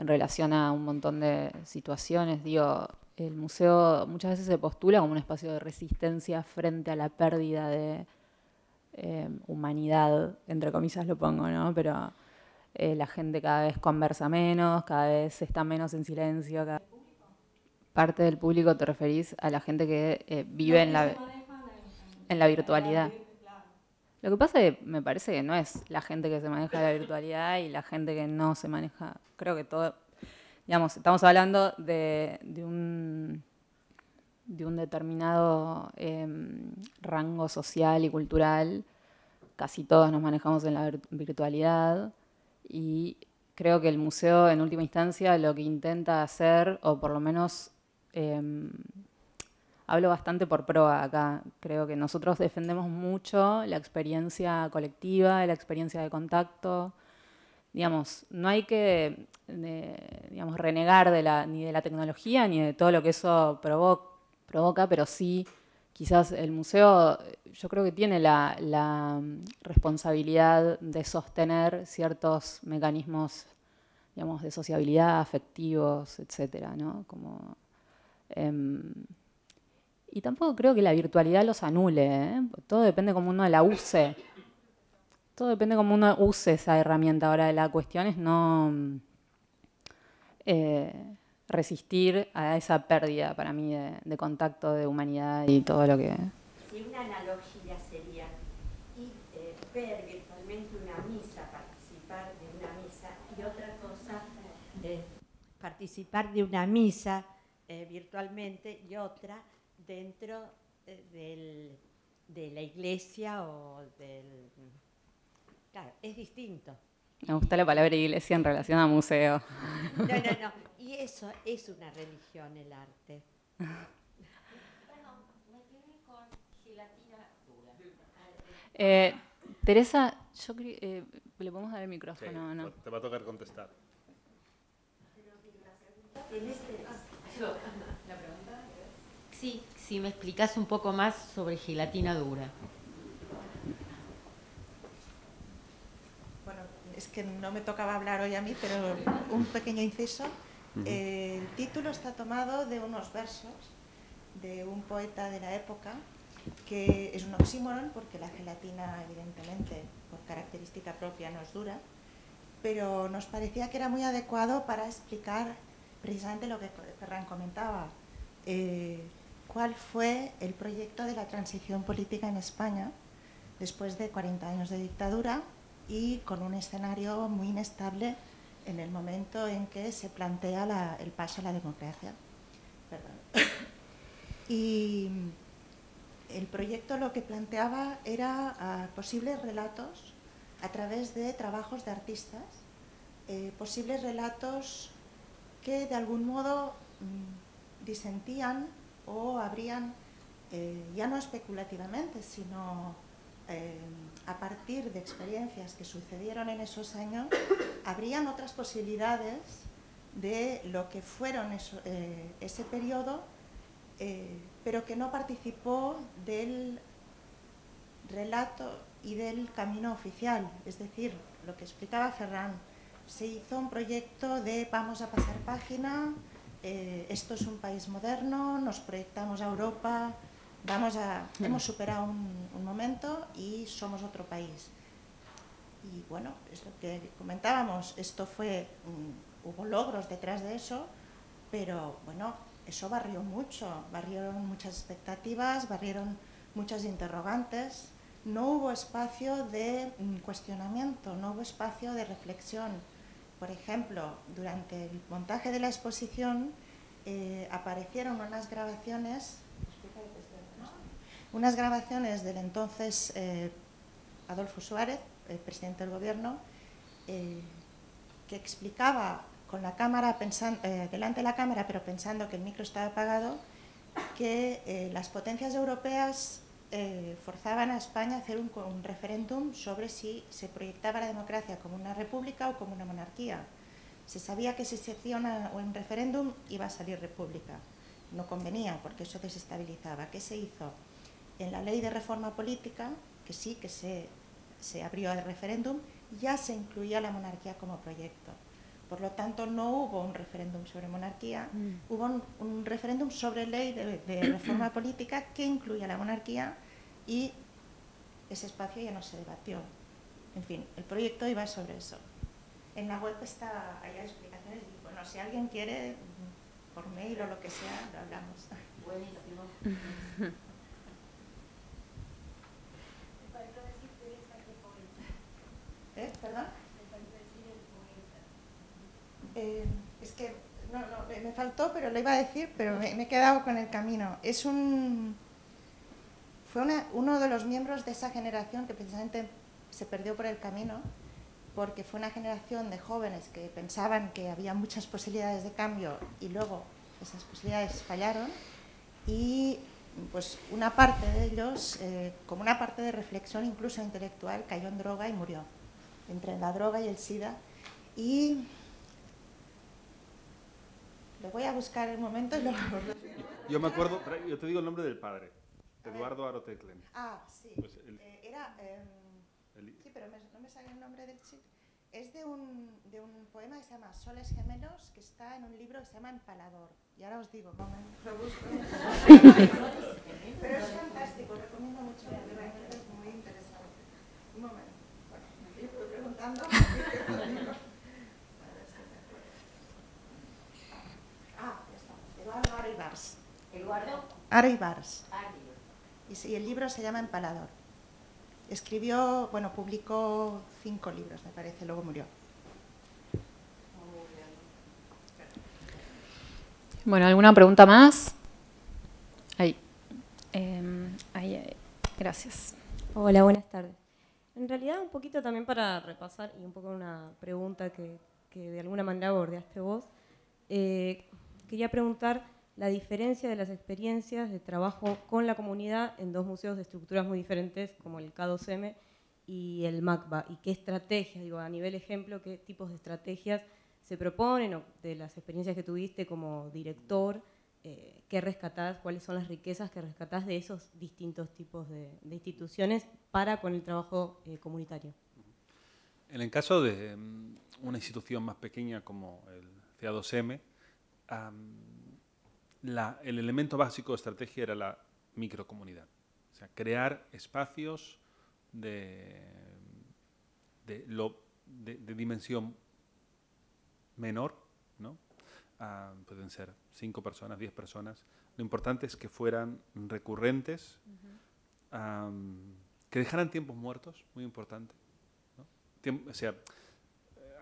en relación a un montón de situaciones. Digo, el museo muchas veces se postula como un espacio de resistencia frente a la pérdida de eh, humanidad, entre comillas lo pongo, ¿no? Pero eh, la gente cada vez conversa menos, cada vez está menos en silencio. Parte del público te referís a la gente que eh, vive en la, en la virtualidad. Lo que pasa es que me parece que no es la gente que se maneja la virtualidad y la gente que no se maneja. Creo que todo, digamos, estamos hablando de, un, de un determinado em, rango social y cultural. Casi todos nos manejamos en la virtualidad y creo que el museo en última instancia lo que intenta hacer, o por lo menos em, hablo bastante por proa acá. Creo que nosotros defendemos mucho la experiencia colectiva, la experiencia de contacto. Digamos, no hay que digamos, renegar de la, ni de la tecnología ni de todo lo que eso provoca, pero sí, quizás el museo, yo creo que tiene la, la responsabilidad de sostener ciertos mecanismos digamos, de sociabilidad, afectivos, etcétera, ¿no? Como, em, y tampoco creo que la virtualidad los anule, ¿eh? todo depende cómo uno la use. Todo depende cómo uno use esa herramienta. Ahora la cuestión es no eh, resistir a esa pérdida para mí de, contacto, de humanidad y todo lo que... Sí, una analogía sería eh, ver virtualmente una misa, participar de una misa y otra cosa, participar de una misa virtualmente y otra dentro eh, de la iglesia o del... Claro, es distinto. Me gusta la palabra iglesia en relación a museo. No, no, no. Y eso es una religión, el arte. Bueno, me quedé con gelatina dura. Eh, Teresa, yo creo, eh, le podemos dar el micrófono, ¿no? Te va a tocar contestar. Sí, si me explicas un poco más sobre gelatina dura. Bueno, es que no me tocaba hablar hoy a mí, pero un pequeño inciso. el título está tomado de unos versos de un poeta de la época que es un oxímoron porque la gelatina evidentemente por característica propia no es dura, pero nos parecía que era muy adecuado para explicar precisamente lo que Ferran comentaba. Eh, cuál fue el proyecto de la transición política en España después de 40 años de dictadura y con un escenario muy inestable en el momento en que se plantea el paso a la democracia. y el proyecto lo que planteaba era ah, posibles relatos a través de trabajos de artistas, eh, posibles relatos que de algún modo mm, disentían o habrían, eh, ya no especulativamente, sino eh, a partir de experiencias que sucedieron en esos años, habrían otras posibilidades de lo que fueron eh, ese periodo, pero que no participó del relato y del camino oficial. Es decir, lo que explicaba Ferran, se hizo un proyecto de vamos a pasar página, eh, esto es un país moderno, nos proyectamos a Europa, vamos a, hemos superado un, momento y somos otro país. Y bueno, es lo que comentábamos, esto fue, hubo logros detrás de eso, pero bueno, eso barrió mucho, barrieron muchas expectativas, barrieron muchas interrogantes, no hubo espacio de mm, cuestionamiento, no hubo espacio de reflexión por ejemplo, durante el montaje de la exposición eh, aparecieron unas grabaciones, unas grabaciones del entonces eh, Adolfo Suárez, el presidente del gobierno, eh, que explicaba con la cámara delante de la cámara, pero pensando que el micro estaba apagado, que las potencias europeas eh, forzaban a España a hacer un, referéndum sobre si se proyectaba la democracia como una república o como una monarquía. Se sabía que si se hacía un referéndum iba a salir república. No convenía porque eso desestabilizaba. ¿Qué se hizo? En la ley de reforma política, que sí, que se, se abrió el referéndum, ya se incluía la monarquía como proyecto. Por lo tanto, no hubo un referéndum sobre monarquía, mm. hubo un, referéndum sobre ley de, reforma política que incluía la monarquía y ese espacio ya no se debatió. En fin, el proyecto iba sobre eso. En la web está, hay explicaciones y bueno, si alguien quiere, por mail o lo que sea, lo hablamos. Buenísimo. Eh, es que no, no, me faltó, pero lo iba a decir, pero me, me he quedado con el camino. Es un, fue una, uno de los miembros de esa generación que precisamente se perdió por el camino, porque fue una generación de jóvenes que pensaban que había muchas posibilidades de cambio y luego esas posibilidades fallaron y pues una parte de ellos, eh, como una parte de reflexión incluso intelectual, cayó en droga y murió, entre la droga y el SIDA. Y le voy a buscar el momento y luego... Yo me acuerdo, yo te digo el nombre del padre, Eduardo Aroteclen. Ah, sí. Pues eh, era... Eh, sí, pero me, no me sale el nombre del chico. Es de un, de un poema que se llama Soles Gemelos, que está en un libro que se llama Empalador. Y ahora os digo, ¿cómo? lo busco. Pero es fantástico, recomiendo mucho realmente es muy interesante. Un momento. Bueno, me estoy preguntando. ah, ya está. Eduardo Aribars. ¿Eduardo? Aribars. Y, y el libro se llama Empalador. Escribió, bueno, publicó cinco libros, me parece, luego murió. Bueno, ¿alguna pregunta más? Ahí. Em, ahí, Gracias. Hola, buenas tardes. En realidad, un poquito también para repasar y un poco una pregunta que, que de alguna manera bordeaste vos, eh, quería preguntar la diferencia de las experiencias de trabajo con la comunidad en dos museos de estructuras muy diferentes, como el K2M y el MACBA, y qué estrategias, digo, a nivel ejemplo, qué tipos de estrategias se proponen, o de las experiencias que tuviste como director, eh, qué rescatás, cuáles son las riquezas que rescatás de esos distintos tipos de, instituciones para con el trabajo eh, comunitario. En el caso de mm, una institución más pequeña como el CA2M, el elemento básico de estrategia era la microcomunidad. O sea, crear espacios de, de, dimensión menor, ¿no? Pueden ser cinco personas, diez personas. Lo importante es que fueran recurrentes, que dejaran tiempos muertos, muy importante. o sea,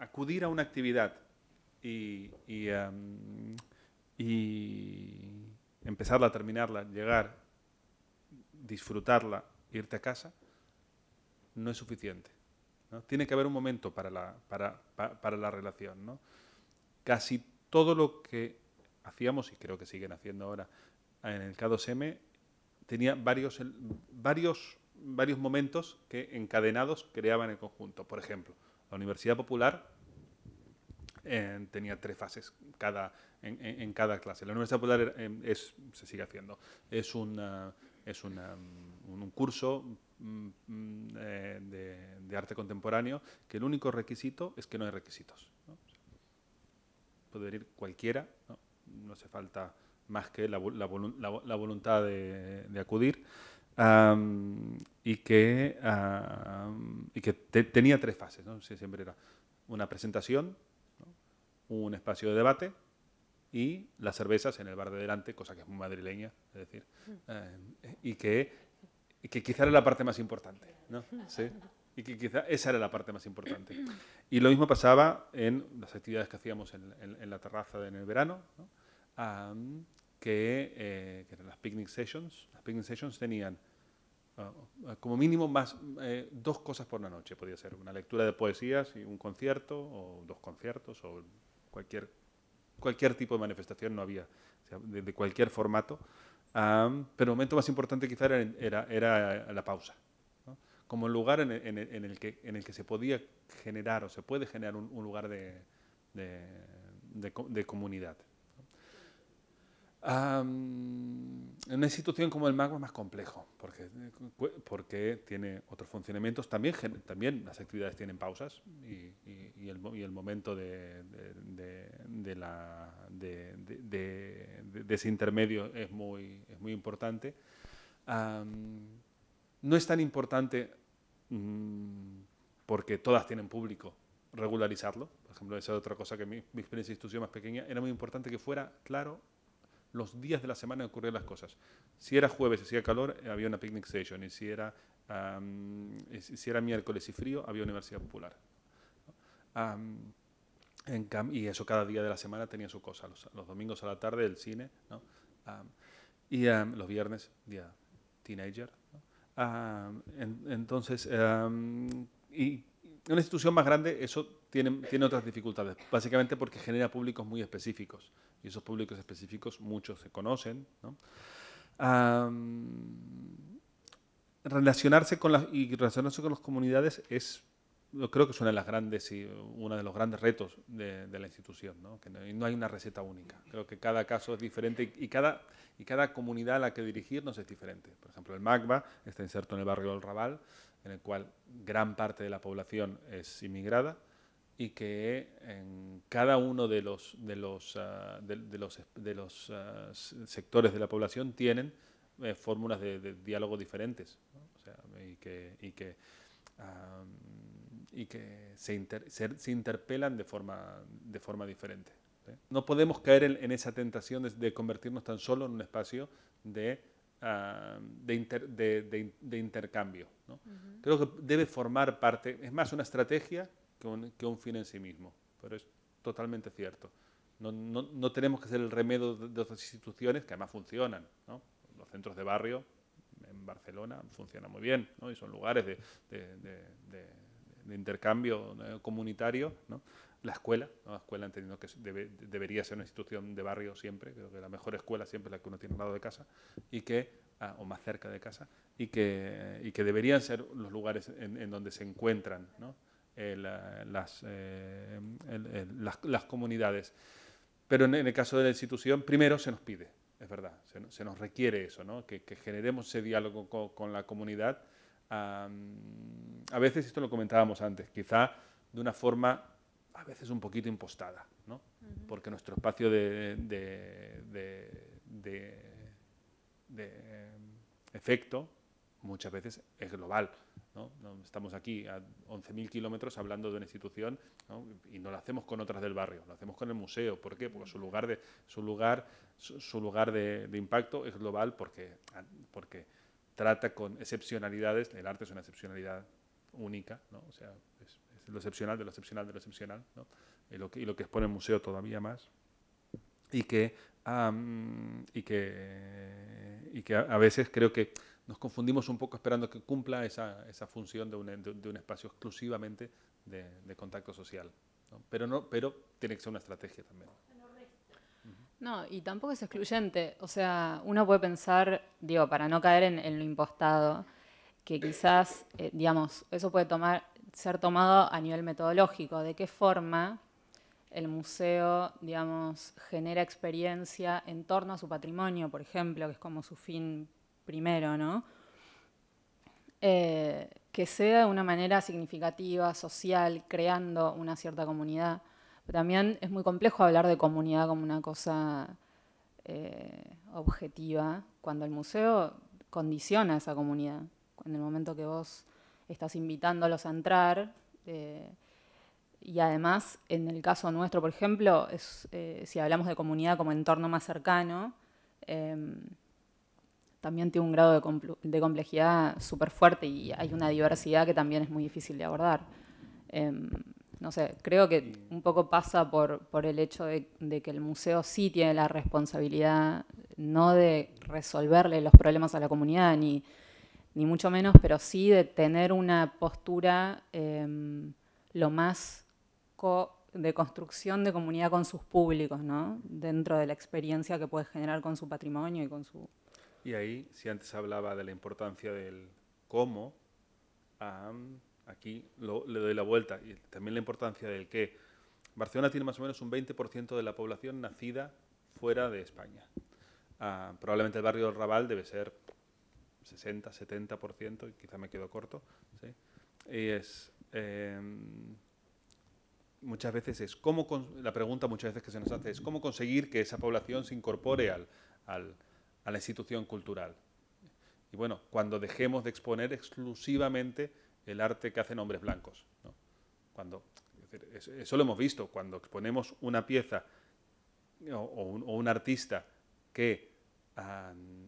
acudir a una actividad y, y empezarla, terminarla, llegar, disfrutarla, irte a casa, no es suficiente. Tiene que haber un momento para la, relación. Casi todo lo que hacíamos, y creo que siguen haciendo ahora en el K2M, tenía varios, varios, varios momentos que encadenados creaban el conjunto. Por ejemplo, la Universidad Popular tenía tres fases cada, en, cada clase. La Universidad Popular eh, es, se sigue haciendo. Es, una, es una, un curso mm, mm, eh, de, arte contemporáneo que el único requisito es que no hay requisitos. Puede venir cualquiera, no, hace falta más que la, la, voluntad de, acudir. y que, y que tenía tres fases. ¿no? siempre era una presentación, un espacio de debate y las cervezas en el bar de delante, cosa que es muy madrileña, es decir, eh, y que, que quizá era la parte más importante, ¿no? ¿Sí? Y que quizá esa era la parte más importante. Y lo mismo pasaba en las actividades que hacíamos en, en, la terraza en el verano, que, eh, que, eran las picnic sessions. Las picnic sessions tenían uh, como mínimo más eh, dos cosas por la noche. Podía ser una lectura de poesías y un concierto, o dos conciertos, o cualquier, cualquier tipo de manifestación, no había, de, cualquier formato. pero el momento más importante quizá era, era, la pausa, como el lugar en el, que, en el que se podía generar o se puede generar un, lugar de, de comunidad en una institución como el MAGMA es más complejo, porque, porque tiene otros funcionamientos. También, también las actividades tienen pausas y, y, el, y el, momento de, de, la, de, ese intermedio es muy, es muy importante. no es tan importante mm, porque todas tienen público regularizarlo. Por ejemplo, esa es otra cosa que mi, mi experiencia de institución más pequeña era muy importante que fuera claro los días de la semana ocurrían las cosas. Si era jueves y hacía calor, había una picnic station. Y si era, si era miércoles y frío, había universidad popular. y eso cada día de la semana tenía su cosa. Los, domingos a la tarde el cine, y los viernes, día teenager. entonces, y una institución más grande, eso tiene, tiene otras dificultades, básicamente porque genera públicos muy específicos. Y esos públicos específicos muchos se conocen. ¿no? relacionarse con las y relacionarse con las comunidades es yo creo que es una las grandes y uno de los grandes retos de, la institución, ¿no? que no, hay una receta única. Creo que cada caso es diferente y, cada, y cada comunidad a la que dirigirnos es diferente. Por ejemplo, el MACBA está inserto en el barrio del Raval, en el cual gran parte de la población es inmigrada y que en cada uno de los, de los, ah, de, los, de los ah, sectores de la población tienen eh, fórmulas de, diálogo diferentes o sea, y que, y que y que se, se, interpelan de forma, de forma diferente. No podemos caer en, esa tentación de, convertirnos tan solo en un espacio de, uh, de, intercambio. ¿no? Creo que debe formar parte, es más una estrategia que un, que un fin en sí mismo, pero es totalmente cierto. No, no, no, tenemos que ser el remedio de otras instituciones que además funcionan. ¿no? Los centros de barrio en Barcelona funcionan muy bien y son lugares de, de intercambio comunitario, la escuela, la escuela entendiendo que debería ser una institución de barrio siempre, creo que la mejor escuela siempre es la que uno tiene al lado de casa, y que, ah, o más cerca de casa, y que, y que deberían ser los lugares en, donde se encuentran ¿no? Las, eh, las, las, comunidades. Pero en, el caso de la institución, primero se nos pide, es verdad, se, nos requiere eso, ¿no? que, que generemos ese diálogo con, con la comunidad a veces, esto lo comentábamos antes, quizá de una forma a veces un poquito impostada, ¿no? porque nuestro espacio de, efecto muchas veces es global. Estamos aquí a 11.000 kilómetros hablando de una institución y no lo hacemos con otras del barrio, lo hacemos con el museo. ¿Por qué? Porque su lugar de, su lugar, su, lugar de, impacto es global porque, porque trata con excepcionalidades, el arte es una excepcionalidad única, ¿no? o sea, es, lo excepcional de lo excepcional de lo excepcional, ¿no? y, lo que, lo que expone el museo todavía más, y que, y que, y que a, veces creo que nos confundimos un poco esperando que cumpla esa, esa función de un, de, un, espacio exclusivamente de, contacto social. Pero, no, pero tiene que ser una estrategia también. No, y tampoco es excluyente. O sea, uno puede pensar, digo, para no caer en, lo impostado, que quizás, eh, digamos, eso puede tomar, ser tomado a nivel metodológico. ¿De qué forma el museo, digamos, genera experiencia en torno a su patrimonio, por ejemplo, que es como su fin primero, ¿no? Eh, que sea de una manera significativa, social, creando una cierta comunidad. Pero también es muy complejo hablar de comunidad como una cosa eh, objetiva, cuando el museo condiciona esa comunidad. En el momento que vos estás invitándolos a entrar, eh, y además, en el caso nuestro, por ejemplo, si hablamos de comunidad como entorno más cercano, también tiene un grado de, de complejidad súper fuerte y hay una diversidad que también es muy difícil de abordar. Em, no sé, creo que un poco pasa por, el hecho de, que el museo sí tiene la responsabilidad, no de resolverle los problemas a la comunidad, ni, ni mucho menos, pero sí de tener una postura em, lo más de construcción de comunidad con sus públicos, ¿no? Dentro de la experiencia que puede generar con su patrimonio y con su... Y ahí, si antes hablaba de la importancia del cómo, Aquí le doy la vuelta y también la importancia del que Barcelona tiene más o menos un 20% de la población nacida fuera de España. Ah, probablemente el barrio del Raval debe ser 60, 70%, y quizá me quedo corto. Y es, em, muchas veces es cómo, la pregunta muchas veces que se nos hace es cómo conseguir que esa población se incorpore al, al, a la institución cultural. Y bueno, cuando dejemos de exponer exclusivamente el arte que hacen hombres blancos. Cuando, eso lo hemos visto, cuando exponemos una pieza o, un, artista que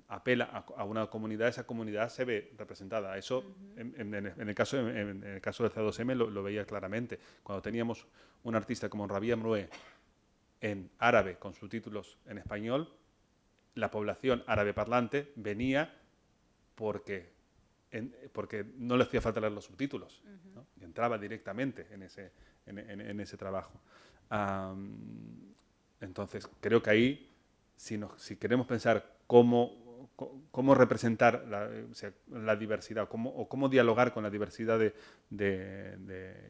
apela a, una comunidad, esa comunidad se ve representada. Eso, en, el caso, en, el caso del C2M lo, veía claramente. Cuando teníamos un artista como Rabia Mroué en árabe con subtítulos en español, la población árabe parlante venía porque, porque no le hacía falta leer los subtítulos y entraba directamente en ese, en, ese trabajo. entonces, creo que ahí, si, nos, si queremos pensar cómo cómo representar la, diversidad cómo, o cómo dialogar con la diversidad de,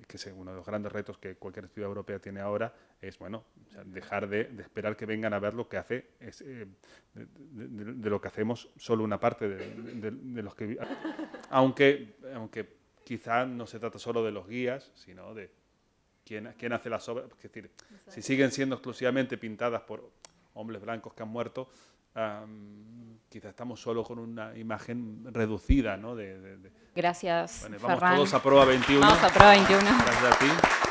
que es uno de los grandes retos que cualquier ciudad europea tiene ahora es bueno dejar de, esperar que vengan a ver lo que hace es, eh, de, lo que hacemos solo una parte de, los que aunque aunque quizá no se trata solo de los guías sino de quién, quién hace las obras es decir si siguen siendo exclusivamente pintadas por hombres blancos que han muerto quizá estamos solo con una imagen reducida, ¿no? De, Gracias. vamos todos a prueba 21. Vamos a prueba 21. Gracias a ti.